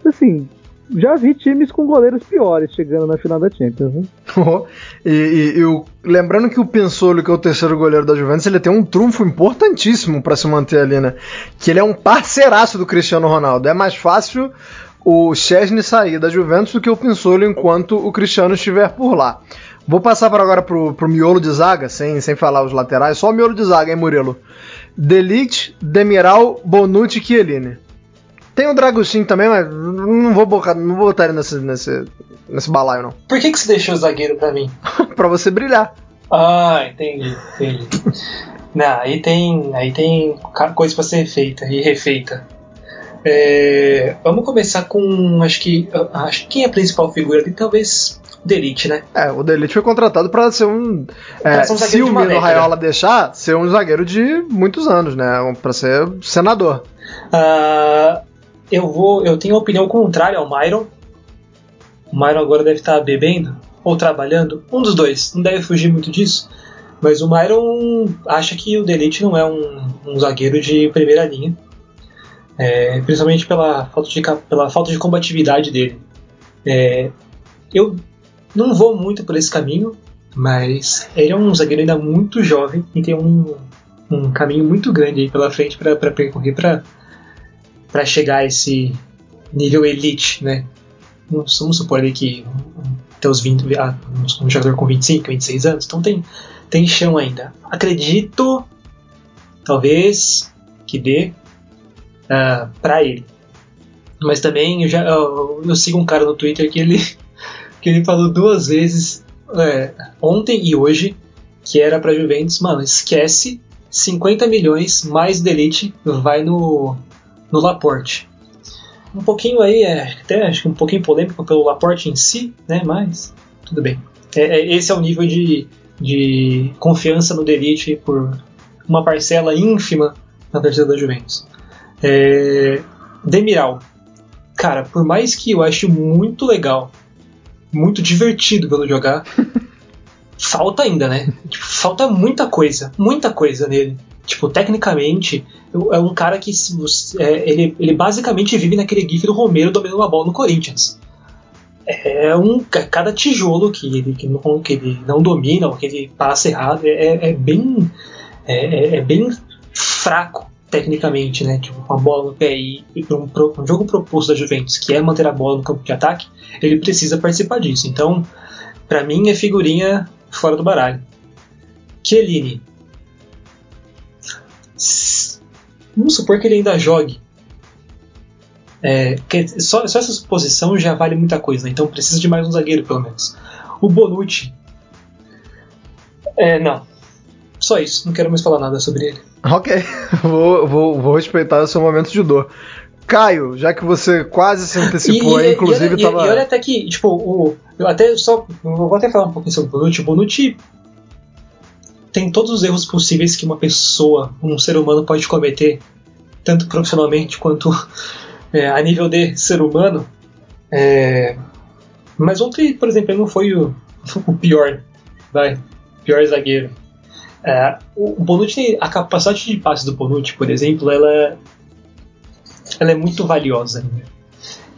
assim, já vi times com goleiros piores chegando na final da Champions. Né? e, e, e o, lembrando que o Pensolo, que é o terceiro goleiro da Juventus, ele tem um trunfo importantíssimo para se manter ali, né? Que ele é um parceiraço do Cristiano Ronaldo. É mais fácil o Chesney sair da Juventus do que o Pensolo enquanto o Cristiano estiver por lá. Vou passar para agora pro, pro miolo de zaga, sem, sem falar os laterais, só o miolo de zaga, hein, Murilo? Delict, Demiral, Bonucci e Chiellini. Tem o Dragostin também, mas não vou, bocar, não vou botar ele nesse, nesse, nesse balaio, não. Por que, que você deixou o zagueiro pra mim? pra você brilhar. Ah, entendi, entendi. não, aí tem, aí tem coisa pra ser feita e refeita. É, vamos começar com, acho que, acho que quem é a principal figura ali, talvez o Delite, né? É, o Delite foi contratado para ser um, é, um se o Mino Raiola deixar, ser um zagueiro de muitos anos, né? Para ser senador. Uh, eu vou, eu tenho a opinião contrária ao Myron. O Myron agora deve estar bebendo ou trabalhando, um dos dois, não deve fugir muito disso. Mas o Myron acha que o Delite não é um, um zagueiro de primeira linha. É, principalmente pela falta de, pela falta de combatividade dele. É, eu não vou muito por esse caminho, mas ele é um zagueiro ainda muito jovem e tem um, um caminho muito grande aí pela frente para percorrer para chegar a esse nível elite, né? Vamos, supor ali que até os 20, ah, um jogador com 25, 26 anos, então tem, tem chão ainda. Acredito, talvez, que dê uh, ah, para ele. Mas também eu, já, eu, eu, sigo um cara no Twitter que ele, que ele falou duas vezes, é, ontem e hoje, que era para Juventus, mano, esquece 50 milhões mais delete vai no, no Laporte. Um pouquinho aí, é, até acho que um pouquinho polêmico pelo Laporte em si, né? Mas tudo bem. É, é, esse é o nível de, de confiança no Delite por uma parcela ínfima na torcida da Juventus. É, Demiral. Cara, por mais que eu ache muito legal, muito divertido pelo jogar, falta ainda, né? Tipo, falta muita coisa, muita coisa nele. Tipo, tecnicamente, é um cara que é, ele, ele basicamente vive naquele gif do Romero dominando uma bola no Corinthians. É um cada tijolo que ele, que não, que ele não domina ou que ele passa errado é, é bem é, é, bem fraco tecnicamente, né? Tipo, com a bola no pé e, e para um, um, jogo proposto da Juventus, que é manter a bola no campo de ataque, ele precisa participar disso. Então, para mim, é figurinha fora do baralho. Chiellini. Vamos supor que ele ainda jogue. É, só, só, essa suposição já vale muita coisa, né? então precisa de mais um zagueiro, pelo menos. O Bonucci. É, não. Só isso, não quero mais falar nada sobre ele. Ok, vou, vou, vou respeitar o seu momento de dor. Caio, já que você quase se antecipou e, aí, inclusive e, tava. E olha até que, tipo, o, eu até só. Vou até falar um pouquinho sobre o Bonucci. O Bonucci tem todos os erros possíveis que uma pessoa, um ser humano pode cometer, tanto profissionalmente quanto é, a nível de ser humano. É, mas ontem, por exemplo, ele não foi o, o pior, vai, pior zagueiro. É, o Bonucci, a capacidade de passe do Bonucci, por exemplo, ela, ela é muito valiosa. Né?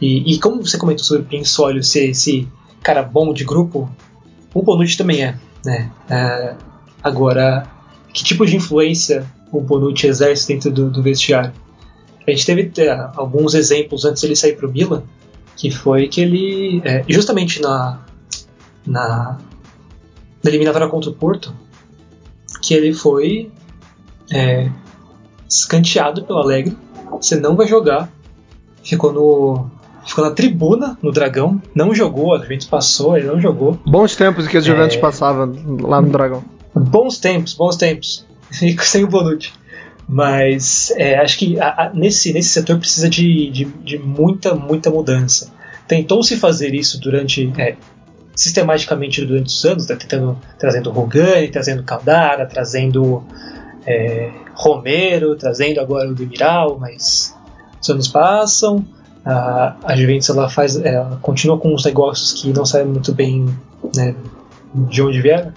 E, e, como você comentou sobre o Pinsólio ser esse cara bom de grupo, o Bonucci também é. Né? É, agora, que tipo de influência o Bonucci exerce dentro do, do vestiário? A gente teve é, alguns exemplos antes dele sair para o Milan, que foi que ele, é, justamente na, na, na eliminatória contra o Porto, que ele foi é, escanteado pelo Alegre. Você não vai jogar. Ficou no. Ficou na tribuna no Dragão, não jogou, a Juventus passou, ele não jogou. Bons tempos que a Juventus é... passava lá no Dragão. Bons tempos, bons tempos. Sem o Bonucci. Mas é, acho que a, a, nesse, nesse setor precisa de, de, de muita, muita mudança. Tentou-se fazer isso durante. É, sistematicamente durante os anos, né, tentando, trazendo Rogani, trazendo Caldara, trazendo é, Romero, trazendo agora o Demiral, mas os anos passam, a, a Juventus ela faz, ela continua com uns negócios que não sabem muito bem né, de onde vieram.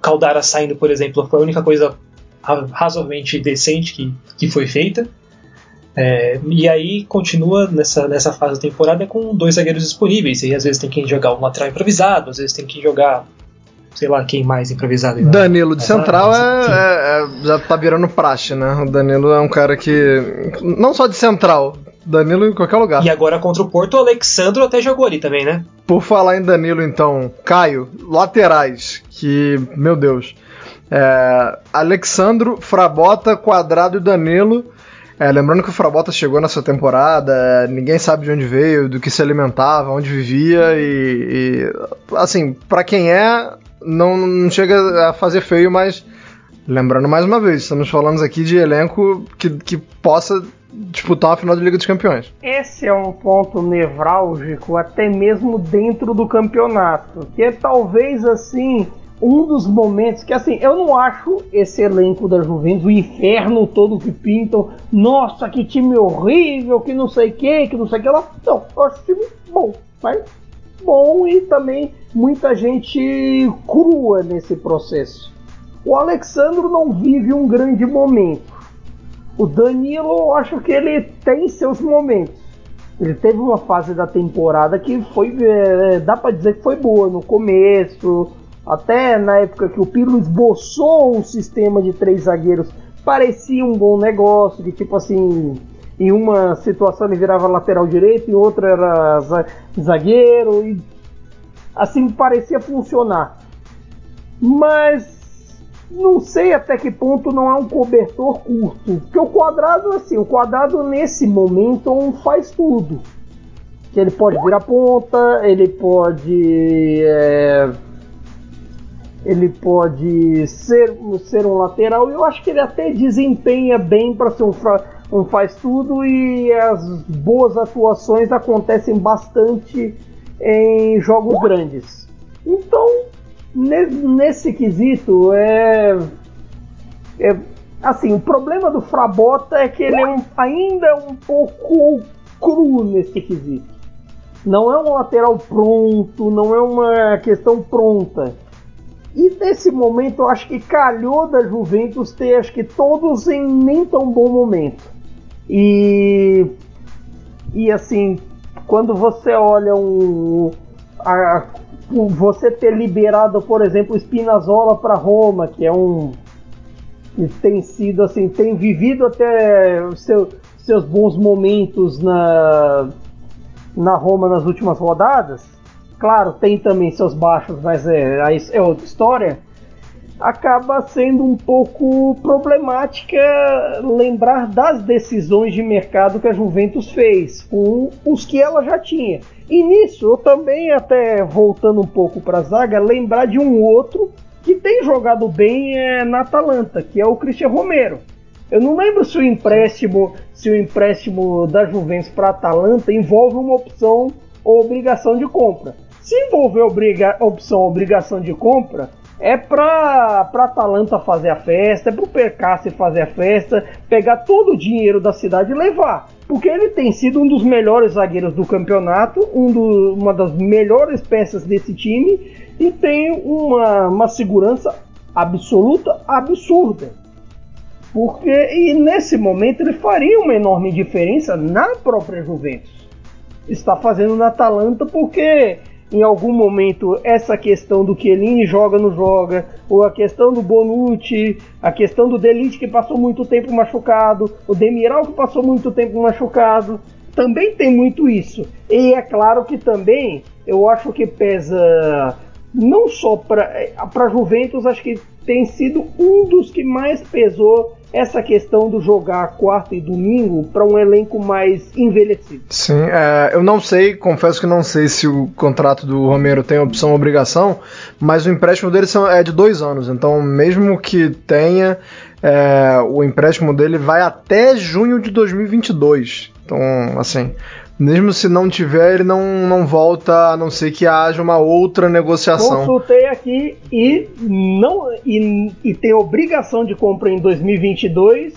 Caldara saindo, por exemplo, foi a única coisa razoavelmente decente que, que foi feita. É, e aí continua nessa, nessa fase da temporada com dois zagueiros disponíveis. E às vezes tem que jogar um lateral improvisado, às vezes tem que jogar, sei lá, quem mais improvisado. Danilo de central é, é, é, já tá virando praxe, né? O Danilo é um cara que. Não só de central, Danilo em qualquer lugar. E agora contra o Porto, o Alexandro até jogou ali também, né? Por falar em Danilo, então, Caio, laterais, que, meu Deus. É, Alexandro, Frabota, Quadrado e Danilo. É, lembrando que o Frabota chegou nessa temporada, ninguém sabe de onde veio, do que se alimentava, onde vivia e, e assim, para quem é, não, não chega a fazer feio, mas lembrando mais uma vez, estamos falando aqui de elenco que, que possa disputar uma final de Liga dos Campeões. Esse é um ponto nevrálgico até mesmo dentro do campeonato, que é talvez assim um dos momentos que, assim, eu não acho esse elenco da Juventus o inferno todo que pintam. Nossa, que time horrível, que não sei o que, que não sei o que lá. Não, eu acho time bom, mas bom e também muita gente crua nesse processo. O Alexandro não vive um grande momento. O Danilo, eu acho que ele tem seus momentos. Ele teve uma fase da temporada que foi, é, dá para dizer que foi boa no começo, até na época que o Pirlo esboçou um sistema de três zagueiros, parecia um bom negócio, que tipo assim, em uma situação ele virava lateral direito, em outra era zagueiro, e assim parecia funcionar. Mas não sei até que ponto não é um cobertor curto, porque o quadrado assim, o quadrado nesse momento faz tudo. Que ele pode virar ponta, ele pode é, ele pode ser, ser um lateral e eu acho que ele até desempenha bem para ser um, um faz tudo e as boas atuações acontecem bastante em jogos grandes. Então, nesse quesito é, é assim, o problema do Frabota é que ele é um, ainda é um pouco cru nesse quesito. Não é um lateral pronto, não é uma questão pronta e nesse momento eu acho que calhou da Juventus ter acho que todos em nem tão bom momento. E e assim, quando você olha um a, você ter liberado, por exemplo, Spinazzola para Roma, que é um tem sido assim, tem vivido até seu, seus bons momentos na na Roma nas últimas rodadas claro, tem também seus baixos, mas é, é outra história, acaba sendo um pouco problemática lembrar das decisões de mercado que a Juventus fez, com os que ela já tinha. E nisso, eu também, até voltando um pouco para a zaga, lembrar de um outro que tem jogado bem é, na Atalanta, que é o Christian Romero. Eu não lembro se o empréstimo, se o empréstimo da Juventus para a Atalanta envolve uma opção ou obrigação de compra. Se envolver obriga, opção obrigação de compra, é para a Atalanta fazer a festa, é para o Percassi fazer a festa, pegar todo o dinheiro da cidade e levar. Porque ele tem sido um dos melhores zagueiros do campeonato, um do, uma das melhores peças desse time e tem uma, uma segurança absoluta, absurda. Porque e nesse momento ele faria uma enorme diferença na própria Juventus. Está fazendo na Atalanta porque em algum momento essa questão do Chiellini joga não joga, ou a questão do Bonucci, a questão do Delite que passou muito tempo machucado, o Demiral que passou muito tempo machucado, também tem muito isso. E é claro que também eu acho que pesa não só para Juventus, acho que tem sido um dos que mais pesou essa questão do jogar quarta e domingo para um elenco mais envelhecido. Sim, é, eu não sei, confesso que não sei se o contrato do Romero tem opção ou obrigação, mas o empréstimo dele é de dois anos, então mesmo que tenha, É, o empréstimo dele vai até junho de 2022. Então, assim, mesmo se não tiver, ele não, não volta a não ser que haja uma outra negociação. Consultei aqui e não e, e tem obrigação de compra em 2022,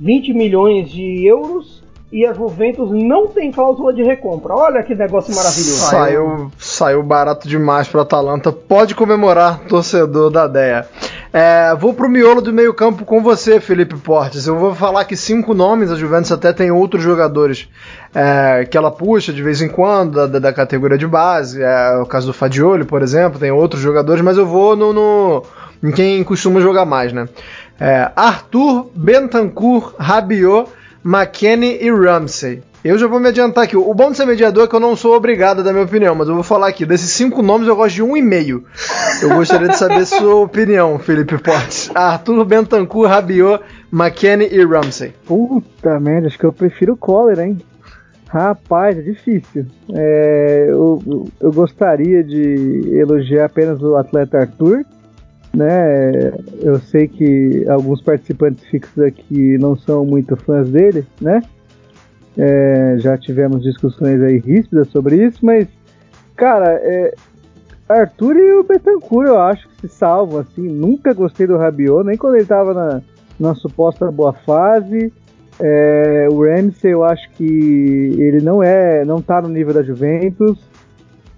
20 milhões de euros e a Juventus não tem cláusula de recompra. Olha que negócio maravilhoso. Saiu, saiu barato demais para Atalanta. Pode comemorar, torcedor da DEA. É, vou pro miolo do meio-campo com você, Felipe Portes. Eu vou falar que cinco nomes, a Juventus até tem outros jogadores é, que ela puxa de vez em quando, da, da categoria de base. É, o caso do Fadioli, por exemplo, tem outros jogadores, mas eu vou no, no em quem costuma jogar mais, né? É, Arthur, Bentancur, Rabiot McKenny e Ramsey. Eu já vou me adiantar aqui. O bom de ser mediador é que eu não sou obrigado a dar minha opinião, mas eu vou falar aqui. Desses cinco nomes, eu gosto de um e meio. Eu gostaria de saber sua opinião, Felipe Portes. Arthur Bentancur, Rabiot, McKenny e Ramsey. Puta merda, acho que eu prefiro o Coller, hein? Rapaz, é difícil. É, eu, eu gostaria de elogiar apenas o atleta Arthur né? Eu sei que alguns participantes fixos aqui não são muito fãs dele, né? É, já tivemos discussões aí ríspidas sobre isso, mas, cara, é, Arthur e o Betancourt eu acho que se salvam, assim. Nunca gostei do Rabiot, nem quando ele tava na, na suposta boa fase. É, o Ramsey eu acho que ele não é, não tá no nível da Juventus.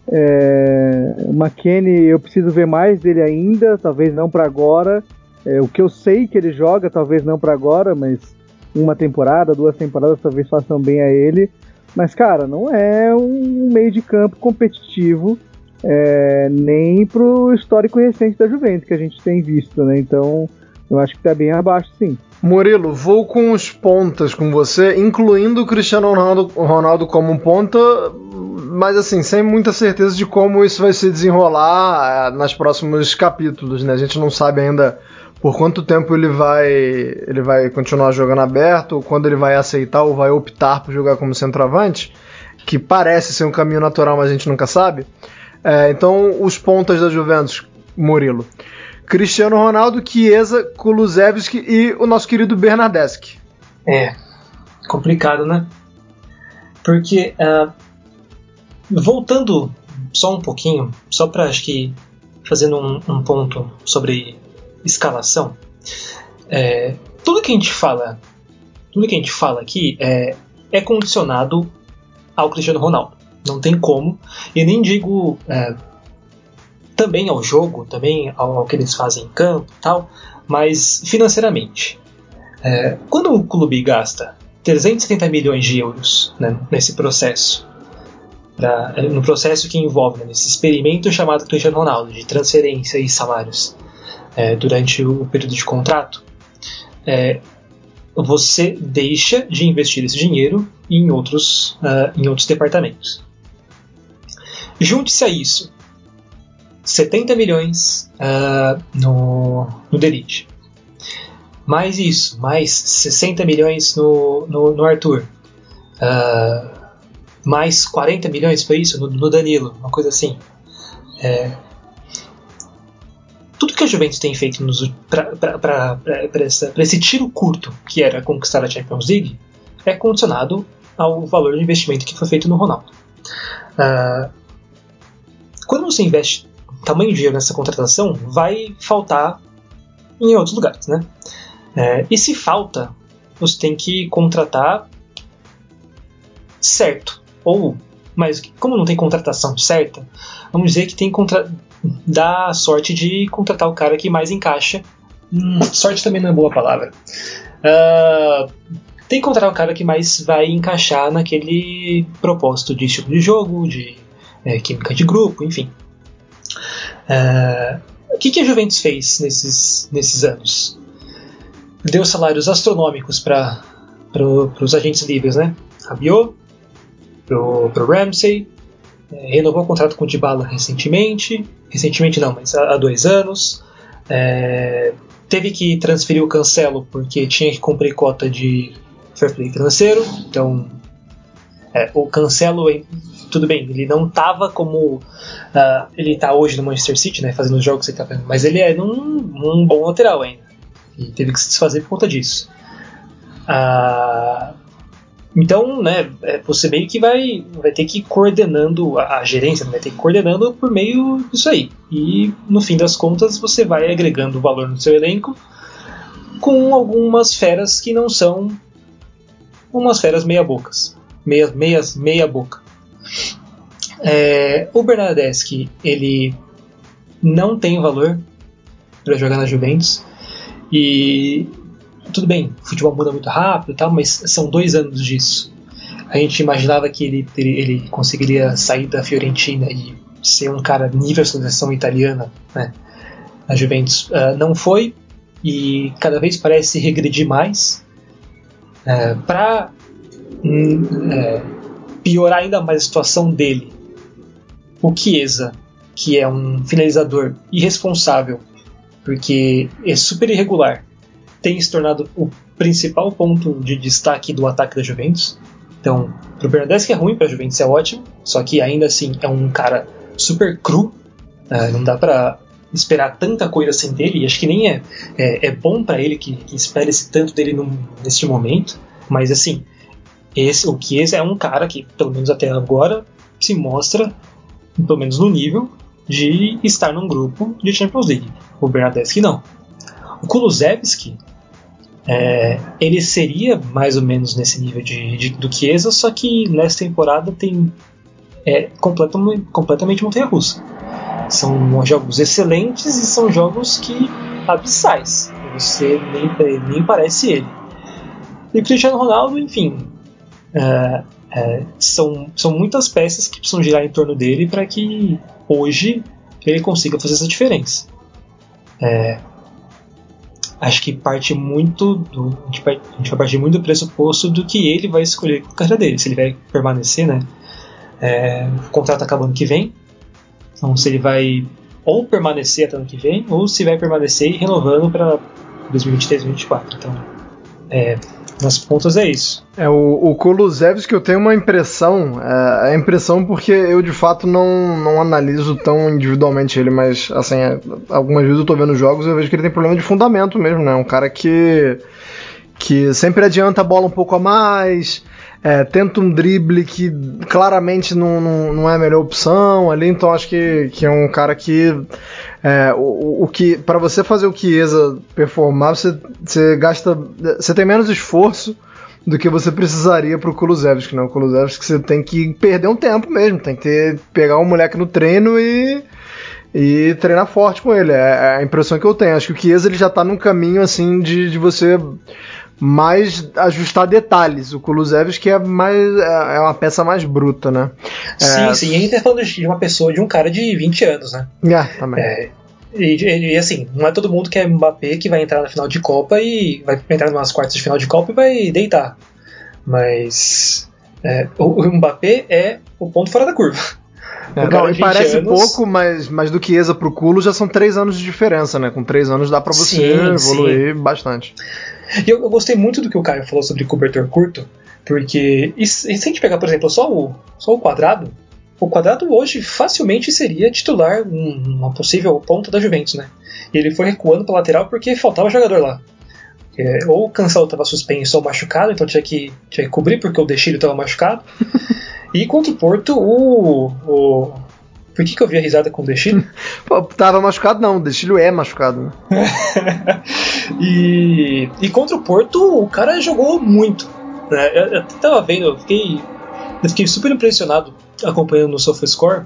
É, o McKenny, eu preciso ver mais dele ainda, talvez não para agora. É, o que eu sei que ele joga, talvez não para agora, mas uma temporada, duas temporadas talvez façam bem a ele. Mas, cara, não é um meio de campo competitivo, é, nem pro histórico recente da Juventus que a gente tem visto, né? Então, eu acho que tá bem abaixo, sim. Murilo, vou com os pontas com você, incluindo o Cristiano Ronaldo, Ronaldo como um ponta, mas assim, sem muita certeza de como isso vai se desenrolar uh, nos próximos capítulos, né? A gente não sabe ainda por quanto tempo ele vai ele vai continuar jogando aberto, ou quando ele vai aceitar ou vai optar por jogar como centroavante, que parece ser um caminho natural, mas a gente nunca sabe. É, então, os pontas da Juventus, Murilo. Cristiano Ronaldo, Chiesa, Kulusevski e o nosso querido Bernardeschi. É, complicado, né? Porque, uh, voltando só um pouquinho, só para acho que fazendo um, um, ponto sobre escalação, é, tudo que a gente fala, tudo que a gente fala aqui é, é condicionado ao Cristiano Ronaldo. Não tem como. E nem digo é, também ao jogo, também ao, ao que eles fazem em campo tal, mas financeiramente. É, quando o clube gasta 370 milhões de euros né, nesse processo, pra, no processo que envolve né, nesse experimento chamado Cristiano Ronaldo de transferência e salários é, durante o período de contrato, é, você deixa de investir esse dinheiro em outros, uh, em outros departamentos. Junte-se a isso 70 milhões uh, no, no. Mais isso, mais 60 milhões no, no, no Arthur. Uh, mais 40 milhões foi isso no, no Danilo, uma coisa assim. É, tudo que a Juventus tem feito para esse tiro curto que era conquistar a Champions League é condicionado ao valor de investimento que foi feito no Ronaldo. Uh, quando você investe tamanho de dinheiro nessa contratação vai faltar em outros lugares, né? É, e se falta, você tem que contratar certo. Ou, mas como não tem contratação certa, vamos dizer que tem contra a sorte de contratar o cara que mais encaixa. Hum, sorte também não é boa palavra. Uh, tem que contratar o cara que mais vai encaixar naquele propósito de estilo de jogo, de é, química de grupo, enfim. Uh, o que, que a Juventus fez nesses, nesses anos? Deu salários astronômicos para pro, os agentes livres, né? Rabiot, pro, pro Ramsey, é, renovou o contrato com o Dybala recentemente, recentemente não, mas há, há dois anos. É, teve que transferir o Cancelo porque tinha que cumprir cota de fair play financeiro, então é, o Cancelo tudo bem, ele não estava como uh, ele está hoje no Manchester City, né, fazendo os jogos que ele tá fazendo, mas ele é um, um bom lateral ainda. e teve que se desfazer por conta disso. Ah, então, né, é, você meio que vai, vai ter que ir coordenando a, a gerência, vai ter que ir coordenando por meio disso aí. E no fim das contas, você vai agregando valor no seu elenco com algumas feras que não são umas feras meia-bocas. Meia, meias, meia boca. É, o Bernardeschi, ele não tem valor para jogar na Juventus. E tudo bem, o futebol muda muito rápido tal, mas são dois anos disso. A gente imaginava que ele, ele, conseguiria sair da Fiorentina e ser um cara nível seleção italiana, né? Na Juventus uh, não foi e cada vez parece regredir mais. Uh, Para uh, piorar ainda mais a situação dele, o Chiesa, que é um finalizador irresponsável, porque é super irregular, tem se tornado o principal ponto de destaque do ataque da Juventus. Então, pro Bernardeschi é ruim, pra Juventus é ótimo, só que ainda assim é um cara super cru, uh, não dá pra esperar tanta coisa assim dele, e acho que nem é, é, é bom para ele que, que espere-se tanto dele num, neste momento, mas assim, esse, o Chiesa é um cara que, pelo menos até agora, se mostra, pelo menos no nível, de estar num grupo de Champions League. O Bernardeschi não. O Kulusevski é, ele seria mais ou menos nesse nível de, de, do Chiesa, só que nessa temporada tem é completamente, montanha-russa. São jogos excelentes e são jogos que abissais. Você nem, nem parece ele. E o Cristiano Ronaldo, enfim, é, é, são, são muitas peças que precisam girar em torno dele para que hoje ele consiga fazer essa diferença. É, acho que parte muito do, a, gente vai, partir muito do pressuposto do que ele vai escolher com a carreira dele, se ele vai permanecer, né? É, o contrato acaba ano que vem, então se ele vai ou permanecer até ano que vem, ou se vai permanecer renovando para 2023, 2024. Então, é, nas pontas é isso. É, o, o Kulusevski eu tenho uma impressão, é, a impressão porque eu de fato não, não analiso tão individualmente ele, mas assim, é, algumas vezes eu tô vendo jogos e eu vejo que ele tem problema de fundamento mesmo, né? Um cara que, que sempre adianta a bola um pouco a mais, é, tenta um drible que claramente não, não, não, é a melhor opção ali, então acho que, que é um cara que é, o, o que para você fazer o Chiesa performar, você, você gasta você tem menos esforço do que você precisaria pro Kulusevski, né? O Kulusevski você tem que perder um tempo mesmo, tem que ter, pegar um moleque no treino e e treinar forte com ele. É, é a impressão que eu tenho. Acho que o Chiesa ele já tá num caminho assim de, de você mais ajustar detalhes. O Kulusevski é mais é, é uma peça mais bruta, né? Sim, é... sim. E a gente tá falando de uma pessoa, de um cara de 20 anos, né? É, também. É, e, e, assim, não é todo mundo que é Mbappé que vai entrar na final de Copa e vai entrar nas quartas de final de Copa e vai deitar. Mas é, o, o Mbappé é o ponto fora da curva. É, não, e parece anos... pouco, mas, mas do que Chiesa pro Culo já são três anos de diferença, né? Com três anos dá pra você sim, evoluir sim. bastante. E eu, eu, gostei muito do que o Caio falou sobre cobertor curto, porque e, e se a gente pegar, por exemplo, só o, só o quadrado, o quadrado hoje facilmente seria titular uma possível ponta da Juventus, né? E ele foi recuando para lateral porque faltava jogador lá. É, ou o Cancelo estava suspenso ou machucado, então tinha que, tinha que cobrir porque o Dechilho estava machucado. e contra o Porto, o, o por que, que eu vi a risada com o? Pô, tava machucado não, o Destino é machucado. Né? e, e contra o Porto, o cara jogou muito. Né? Eu, eu tava vendo, eu fiquei, eu fiquei super impressionado acompanhando no SofaScore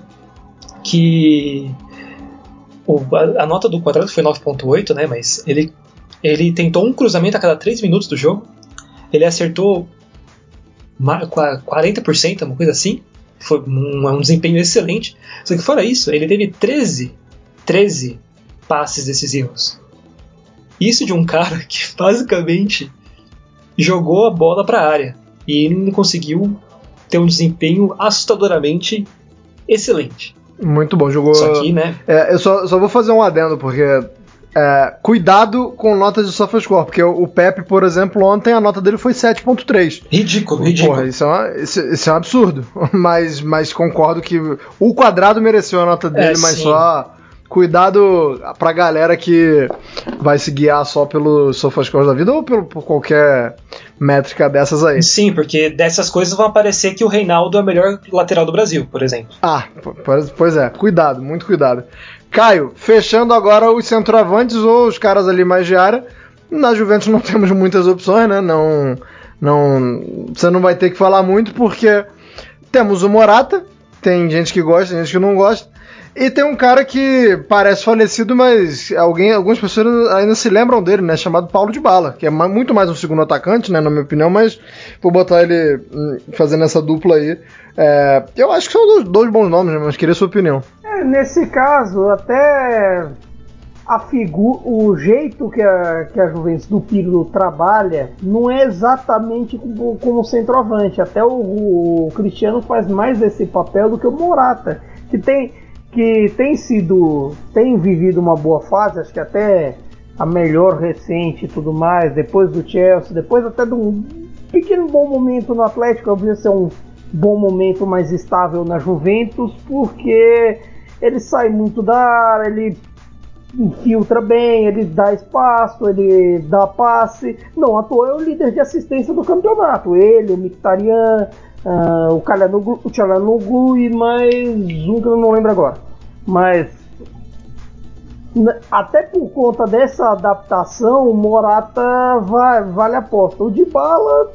que o, a, a, nota do quadrado foi 9.8, né? Mas ele, ele tentou um cruzamento a cada 3 minutos do jogo. Ele acertou 40%, uma coisa assim. Foi um, um desempenho excelente. Só que fora isso, ele teve 13, 13 passes decisivos. Isso de um cara que basicamente jogou a bola para a área e ele não conseguiu ter um desempenho assustadoramente excelente. Muito bom, jogou. Só que, né? É, eu só, só vou fazer um adendo, porque é, cuidado com notas de SofaScore, porque o, o Pepe, por exemplo, ontem a nota dele foi 7.3. Ridículo, ridículo. Porra, isso é, uma, isso, isso é um absurdo. Mas, mas concordo que o quadrado mereceu a nota dele, é, mas sim. só cuidado pra galera que vai se guiar só pelo SofaScore da vida ou pelo, por qualquer métrica dessas aí. Sim, porque dessas coisas vão aparecer que o Reinaldo é o melhor lateral do Brasil, por exemplo. Ah, pois é, cuidado, muito cuidado. Caio, fechando agora os centroavantes ou os caras ali mais de área. Na Juventus não temos muitas opções, né? Não, não, você não vai ter que falar muito porque temos o Morata, tem gente que gosta, tem gente que não gosta. E tem um cara que parece falecido, mas alguém, algumas pessoas ainda se lembram dele, né? Chamado Paulo de Bala, que é muito mais um segundo atacante, né? Na minha opinião, mas vou botar ele hum, fazendo essa dupla aí. É, eu acho que são dois, dois bons nomes, né? mas queria sua opinião. É, nesse caso, até a figura, o jeito que a, que a Juventus do Pirlo trabalha não é exatamente como, como centroavante. Até o, o, Cristiano faz mais esse papel do que o Morata, que tem, que tem sido, tem vivido uma boa fase, acho que até a melhor recente e tudo mais, depois do Chelsea, depois até de um pequeno bom momento no Atlético, podia ser um bom momento mais estável na Juventus, porque ele sai muito da área, ele infiltra bem, ele dá espaço, ele dá passe. Não, à toa é o líder de assistência do campeonato. Ele, o Mkhitaryan, uh, o Calhanoglu, o Calhanoglu e mais um que eu não lembro agora. Mas até por conta dessa adaptação, o Morata vai, vale a aposta. O de bala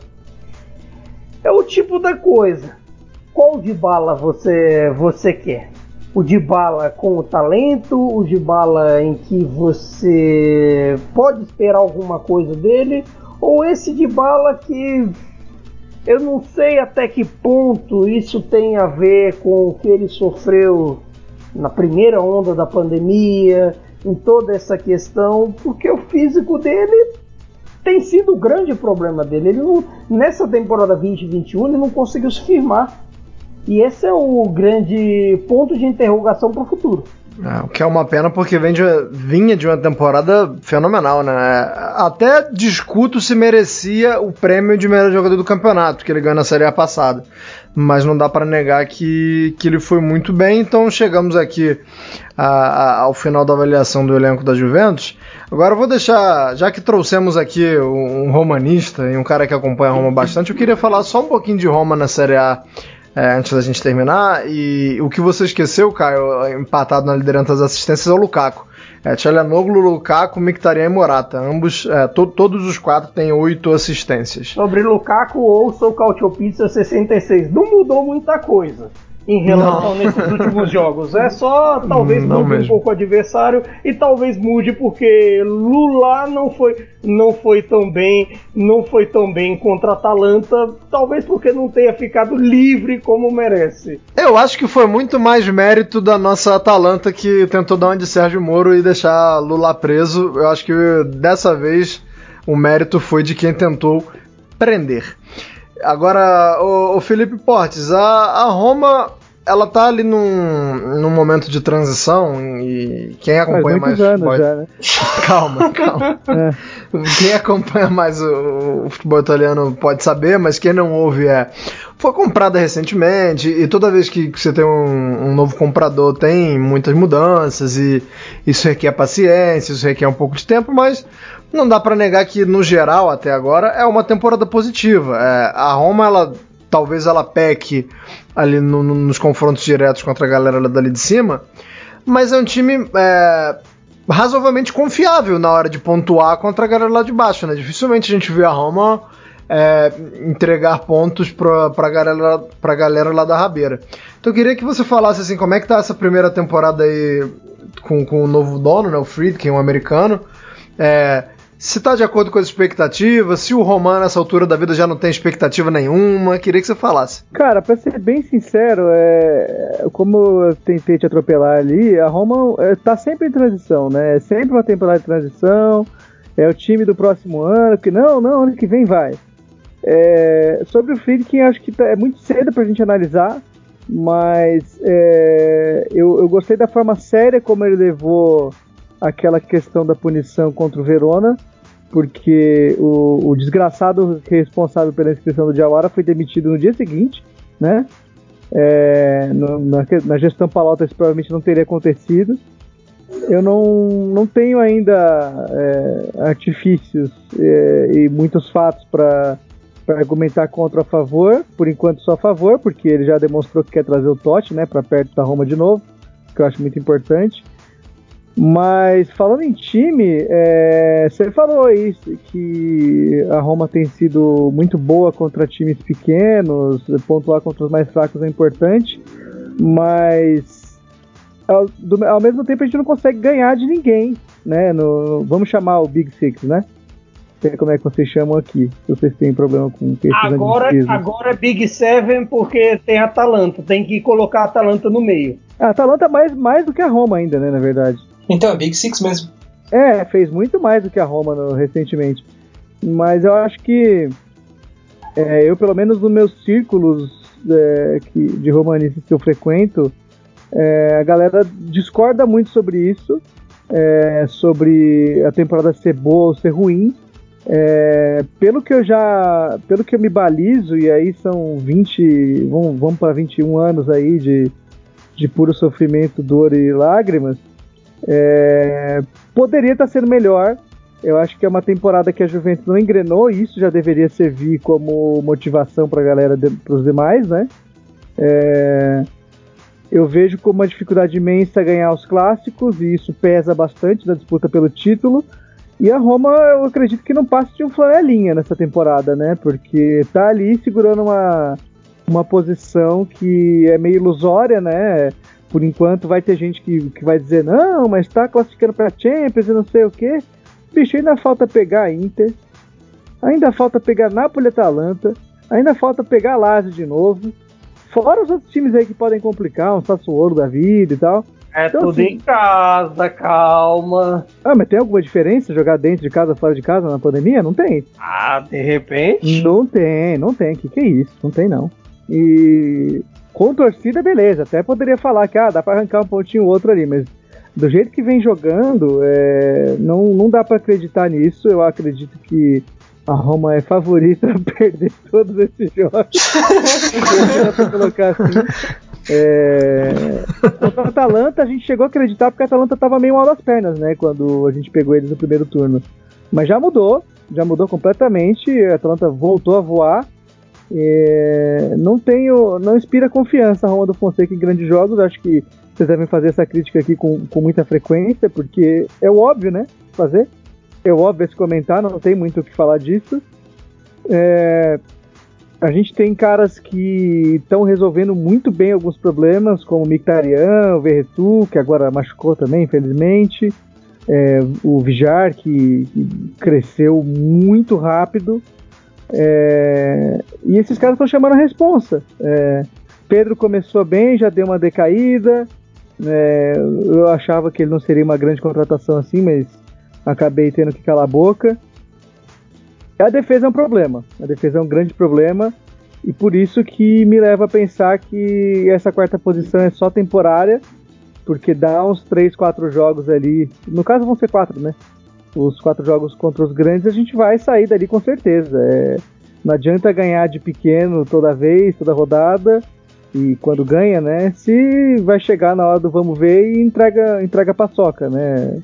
é o tipo da coisa. Qual de bala você você quer? o de bala com o talento, o de bala em que você pode esperar alguma coisa dele, ou esse de bala que eu não sei até que ponto isso tem a ver com o que ele sofreu na primeira onda da pandemia, em toda essa questão, porque o físico dele tem sido o grande problema dele. Ele não, nessa temporada 2021 ele não conseguiu se firmar. E esse é o grande ponto de interrogação para o futuro. É, o que é uma pena porque vem de, vinha de uma temporada fenomenal, né? Até discuto se merecia o prêmio de melhor jogador do campeonato que ele ganhou na Série A passada. Mas não dá para negar que, que ele foi muito bem. Então chegamos aqui a, a, ao final da avaliação do elenco da Juventus. Agora eu vou deixar, já que trouxemos aqui um, um romanista e um cara que acompanha a Roma bastante, eu queria falar só um pouquinho de Roma na Série A é, antes da gente terminar. E o que você esqueceu, Caio, empatado na liderança das assistências, é o Lukaku. É, Tchalanoglu, Lukaku, Mkhitaryan e Morata. Ambos, é, to todos os quatro têm oito assistências. Sobre Lukaku, ouça o Cautio Pizza 66. Não mudou muita coisa em relação não. nesses últimos jogos. É só talvez não mude mesmo. um pouco o adversário e talvez mude porque Lula não foi não foi tão bem, não foi tão bem contra a Atalanta, talvez porque não tenha ficado livre como merece. Eu acho que foi muito mais mérito da nossa Atalanta que tentou dar uma de Sérgio Moro e deixar Lula preso. Eu acho que dessa vez o mérito foi de quem tentou prender. Agora, o, o Felipe Portes, a, a, Roma ela tá ali num, num momento de transição e quem acompanha mais futebol... já, né? calma, calma. É. Quem acompanha mais o, o, futebol italiano pode saber, mas quem não ouve é foi comprada recentemente e toda vez que você tem um, um, novo comprador tem muitas mudanças e isso requer paciência, isso requer um pouco de tempo, mas não dá para negar que no geral até agora é uma temporada positiva. É, a Roma ela talvez ela peque ali no, no, nos confrontos diretos contra a galera dali de cima, mas é um time é, razoavelmente confiável na hora de pontuar contra a galera lá de baixo, né? Dificilmente a gente vê a Roma é, entregar pontos pra, galera, pra galera lá da Rabeira. Então eu queria que você falasse assim, como é que tá essa primeira temporada aí com, com o novo dono, né, o Friedkin, um americano. É, se está de acordo com as expectativas, se o Roman nessa altura da vida já não tem expectativa nenhuma, queria que você falasse. Cara, para ser bem sincero, é, como eu tentei te atropelar ali, a Roma é, tá sempre em transição, né? É sempre uma temporada de transição, é o time do próximo ano, que não, não, ano que vem vai. É, sobre o Friedkin, acho que tá, é muito cedo para a gente analisar, mas é, eu, eu gostei da forma séria como ele levou aquela questão da punição contra o Verona porque o, o desgraçado responsável pela inscrição do Diawara foi demitido no dia seguinte, né? É, no, na, na, gestão Palauta isso provavelmente não teria acontecido. eu não, não tenho ainda é, artifícios é, e muitos fatos para argumentar contra a favor, por enquanto só a favor, porque ele já demonstrou que quer trazer o Totti né, para perto da Roma de novo, que eu acho muito importante. Mas falando em time, é, você falou aí que a Roma tem sido muito boa contra times pequenos, pontuar contra os mais fracos é importante, mas ao, do, ao, mesmo tempo a gente não consegue ganhar de ninguém, né? No, vamos chamar o Big Six, né? Não sei como é que vocês chamam aqui, se vocês têm problema com agora, agora é Big Seven porque tem a Atalanta, tem que colocar a Atalanta no meio. A Atalanta mais, mais do que a Roma ainda, né, na verdade. Então é Big Six mesmo. É, fez muito mais do que a Roma no, recentemente. Mas eu acho que é, eu, pelo menos nos meus círculos é, que, de romanistas que eu frequento, é, a galera discorda muito sobre isso, é, sobre a temporada ser boa ou ser ruim. É, pelo que eu já, pelo que eu me balizo, e aí são 20, vamos, vamos para 21 anos aí de, de puro sofrimento, dor e lágrimas, é, poderia estar sendo melhor. Eu acho que é uma temporada que a Juventus não engrenou e isso já deveria servir como motivação para a galera, para os demais, né? É, eu vejo como uma dificuldade imensa ganhar os clássicos e isso pesa bastante na disputa pelo título. E a Roma, eu acredito que não passe de um flanelinha nessa temporada, né? Porque tá ali segurando uma, uma posição que é meio ilusória, né? Por enquanto vai ter gente que, que vai dizer, não, mas tá classificando pra Champions e não sei o quê. Bicho, ainda falta pegar a Inter, ainda falta pegar Napoli e Atalanta, ainda falta pegar a Lazio de novo. Fora os outros times aí que podem complicar, um Sassuolo da vida e tal. É então, tudo assim, em casa, calma. Ah, mas tem alguma diferença jogar dentro de casa, fora de casa na pandemia? Não tem. Ah, de repente? Não tem, não tem. Que que é isso? Não tem não. E com torcida, beleza. Até poderia falar que ah, dá para arrancar um pontinho ou outro ali, mas do jeito que vem jogando, é, não, não dá para acreditar nisso. Eu acredito que a Roma é favorita a perder todos esses jogos. colocar assim. É... A Atalanta, a gente chegou a acreditar porque a Atalanta estava meio mal das pernas, né? Quando a gente pegou eles no primeiro turno. Mas já mudou, já mudou completamente. A Atalanta voltou a voar. É... Não tenho, não inspira confiança a Roma do Fonseca em grandes jogos. Acho que vocês devem fazer essa crítica aqui com, com muita frequência, porque é óbvio, né? Fazer é óbvio esse comentário, não tem muito o que falar disso. É, a gente tem caras que estão resolvendo muito bem alguns problemas, como o Mictarian, o Verretu, que agora machucou também, infelizmente. É, o Vijar, que, que, cresceu muito rápido. É, e esses caras estão chamando a responsa. É, Pedro começou bem, já deu uma decaída. É, eu achava que ele não seria uma grande contratação assim, mas acabei tendo que calar a boca. A defesa é um problema. A defesa é um grande problema. E por isso que me leva a pensar que essa quarta posição é só temporária. Porque dá uns 3, 4 jogos ali. No caso vão ser 4, né? Os quatro jogos contra os grandes, a gente vai sair dali com certeza. É, não adianta ganhar de pequeno toda vez, toda rodada. E quando ganha, né? Se vai chegar na hora do vamos ver e entrega, entrega paçoca, né?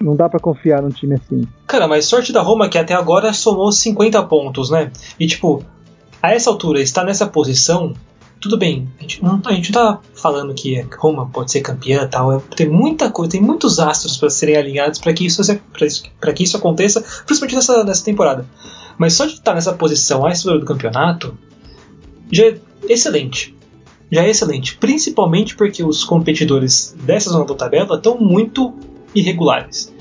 Não dá para confiar num time assim. Cara, mas sorte da Roma que até agora somou 50 pontos, né? E tipo, a essa altura, estar nessa posição, tudo bem, a gente não, a gente não tá falando que Roma pode ser campeã tal. É, tem muita coisa, tem muitos astros para serem alinhados para que, isso, pra, que isso aconteça, principalmente nessa, nessa temporada. Mas só de estar nessa posição a essa altura do campeonato já é excelente. Já é excelente. Principalmente porque os competidores dessa zona da tabela estão muito irregulares.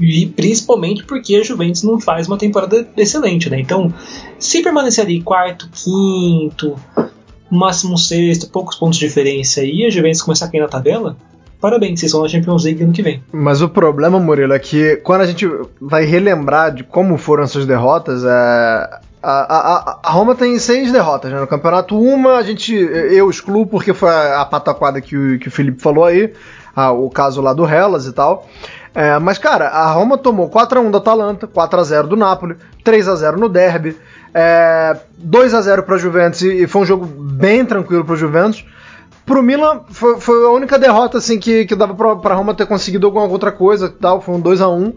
E principalmente porque a Juventus não faz uma temporada excelente, né? Então, se permanecer ali quarto, quinto, máximo sexto, poucos pontos de diferença e a Juventus começar a cair na tabela, parabéns, vocês vão na Champions League ano que vem. Mas o problema, Murilo, é que quando a gente vai relembrar de como foram essas derrotas, é... A, a, a, Roma tem seis derrotas né? no campeonato. Uma a gente eu excluo porque foi a, a pataquada que o, que o Felipe falou aí ah, o caso lá do Hellas e tal. É, mas, cara, a Roma tomou 4x1 do Atalanta, 4x0 do Napoli, 3x0 no Derby, é, 2x0 para Juventus e foi um jogo bem tranquilo para Juventus. pro Milan foi, foi, a única derrota assim que, que dava pra Roma ter conseguido alguma outra coisa tal, foi um 2 a 1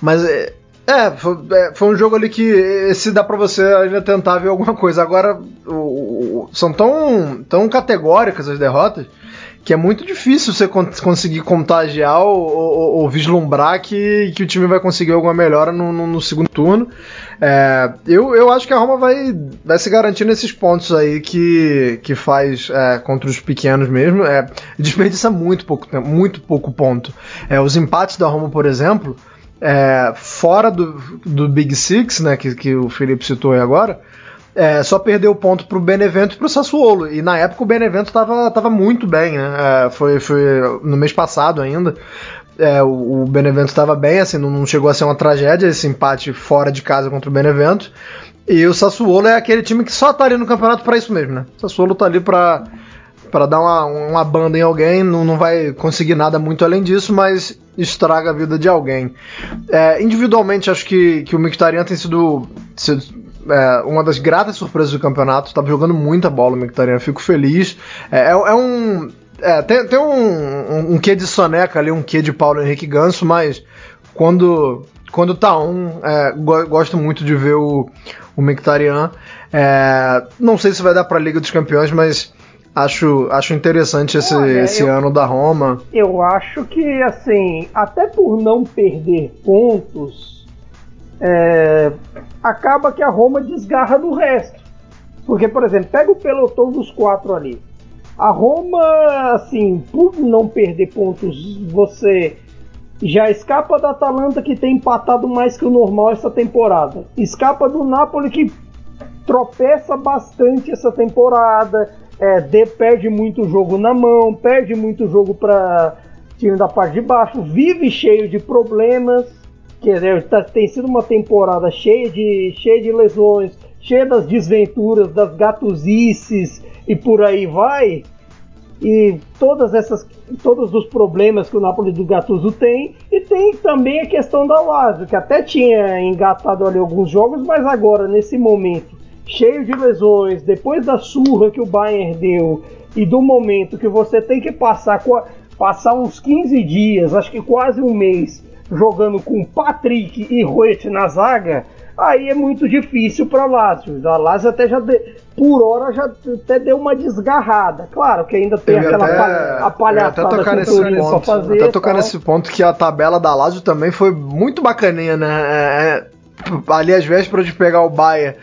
mas é, é foi, é, foi, um jogo ali que esse dá pra você ainda tentar ver alguma coisa. Agora, o, o, são tão, tão categóricas as derrotas que é muito difícil você conseguir contagiar ou, ou, ou, vislumbrar que, que o time vai conseguir alguma melhora no, no, no segundo turno. É, eu, eu acho que a Roma vai, vai se garantir nesses pontos aí que, que faz é, contra os pequenos mesmo. É, desperdiça muito pouco muito pouco ponto. É, os empates da Roma, por exemplo, é, fora do, do Big Six, né, que, que o Felipe citou aí agora, é, só perdeu ponto pro Benevento e pro Sassuolo. E na época o Benevento tava, tava muito bem, né? É, foi, foi no mês passado ainda. É, o, o, Benevento estava bem, assim, não, não, chegou a ser uma tragédia esse empate fora de casa contra o Benevento. E o Sassuolo é aquele time que só tá ali no campeonato para isso mesmo, né? O Sassuolo tá ali para para dar uma, uma banda em alguém, não, não vai conseguir nada muito além disso, mas estraga a vida de alguém. É, individualmente, acho que, que o Mkhitaryan tem sido, sido é, uma das gratas surpresas do campeonato. Estava jogando muita bola o Mkhitaryan, fico feliz. É, é, é um. É, tem, tem um, um, um quê de soneca ali, um quê de Paulo Henrique Ganso, mas quando, quando tá um, é, gosto muito de ver o, o Mkhitaryan. É, não sei se vai dar para a Liga dos Campeões, mas acho, acho interessante esse, Olha, esse eu, ano da Roma. Eu acho que, assim, até por não perder pontos, é, acaba que a Roma desgarra do resto. Porque, por exemplo, pega o pelotão dos quatro ali. A Roma, assim, por não perder pontos, você já escapa da Atalanta que tem empatado mais que o normal essa temporada. Escapa do Napoli que tropeça bastante essa temporada. É, de, perde muito jogo na mão, perde muito jogo para time da parte de baixo, vive cheio de problemas. Quer dizer, tá, tem sido uma temporada cheia de, cheia de lesões, cheia das desventuras, das gatuzices e por aí vai. E todas essas, todos os problemas que o Napoli do Gattuso tem. E tem também a questão da Lazio, que até tinha engatado ali alguns jogos, mas agora, nesse momento, cheio de lesões, depois da surra que o Bayern deu e do momento que você tem que passar, passar uns 15 dias, acho que quase um mês, jogando com Patrick e Ruet na zaga, aí é muito difícil para Lazio. A Lazio até já de, por hora já até deu uma desgarrada. Claro que ainda tem aquela até, palha, a palhaçada até tocar nesse ponto, fazer. Até tocar nesse ponto que a tabela da Lazio também foi muito bacaninha, né? É, é, ali às vésperas de pegar o Bayern.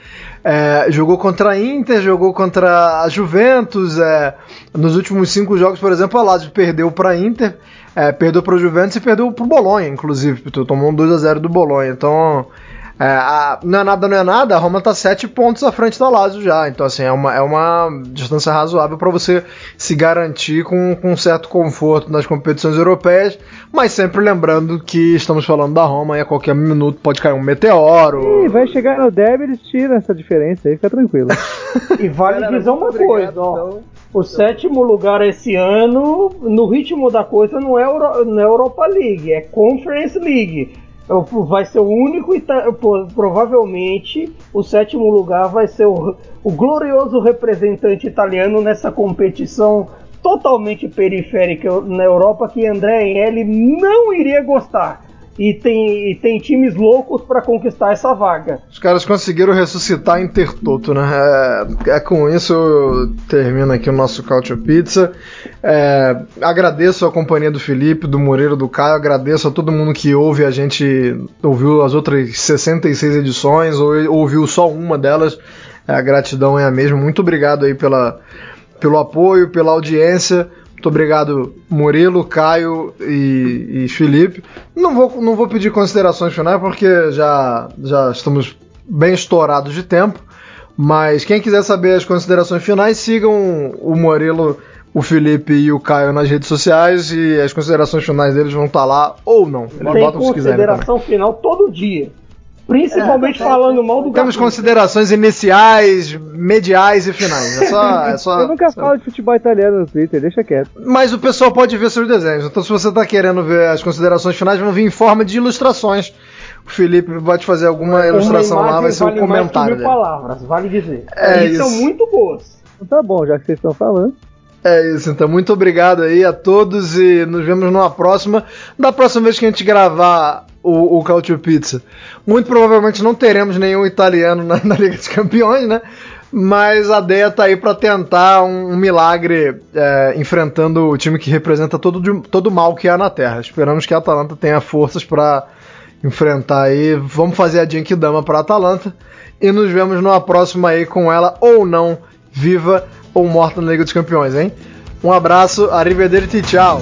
É, jogou contra a Inter, jogou contra a Juventus. É, nos últimos cinco jogos, por exemplo, a Lazio perdeu para a Inter é, perdeu para o Juventus e perdeu para o Bolonha, inclusive. Tomou um 2 a 0 do Bolonha. Então, é, a, não é nada, não é nada. A Roma está 7 pontos à frente da Lazio já. Então, assim, é uma, é uma distância razoável para você se garantir com, com um certo conforto nas competições europeias. Mas sempre lembrando que estamos falando da Roma e a qualquer minuto pode cair um meteoro. Ih, vai chegar no derby eles tiram essa diferença aí, fica tranquilo. e vale dizer uma coisa, ó. Então. O sétimo lugar esse ano, no ritmo da coisa, não é, Euro, não é Europa League, é Conference League. Vai ser o único, provavelmente, o sétimo lugar vai ser o, o glorioso representante italiano nessa competição totalmente periférica na Europa que André Agnelli não iria gostar e tem, e tem times loucos para conquistar essa vaga. Os caras conseguiram ressuscitar Intertoto, né? É, é com isso eu termino aqui o nosso Couch Pizza. É, agradeço a companhia do Felipe, do Moreira, do Caio, agradeço a todo mundo que ouve a gente, ouviu as outras 66 edições, ou ouviu só uma delas. É, a gratidão é a mesma. Muito obrigado aí pela, pelo apoio, pela audiência. Muito obrigado, Murilo, Caio e, e, Felipe. Não vou, não vou pedir considerações finais porque já, já estamos bem estourados de tempo. Mas quem quiser saber as considerações finais, sigam o Murilo, o Felipe e o Caio nas redes sociais e as considerações finais deles vão estar lá ou não. Eles Tem botam se quiserem. consideração final todo dia. Principalmente é, falando mal do Temos considerações iniciais, mediais e finais. É só, é só, Eu nunca falo de futebol italiano no Twitter, deixa quieto. Mas o pessoal pode ver seus desenhos. Então, se você está querendo ver as considerações finais, vão vir em forma de ilustrações. O Felipe pode fazer alguma ilustração lá, vai ser vale um comentário. Mais que mil palavras, vale dizer. É, e isso. são muito boas. Então tá bom, já que vocês estão falando. É isso, então muito obrigado aí a todos e nos vemos numa próxima. Da próxima vez que a gente gravar o, o Culture Pizza. Muito provavelmente não teremos nenhum italiano na, na Liga dos Campeões, né? Mas a Deia tá aí para tentar um, um milagre é, enfrentando o time que representa todo, todo mal que há na Terra. Esperamos que a Atalanta tenha forças para enfrentar aí. Vamos fazer a Genkidama para Atalanta e nos vemos numa próxima aí com ela ou não viva ou morta na Liga dos Campeões, hein? Um abraço, arrivederci, tchau!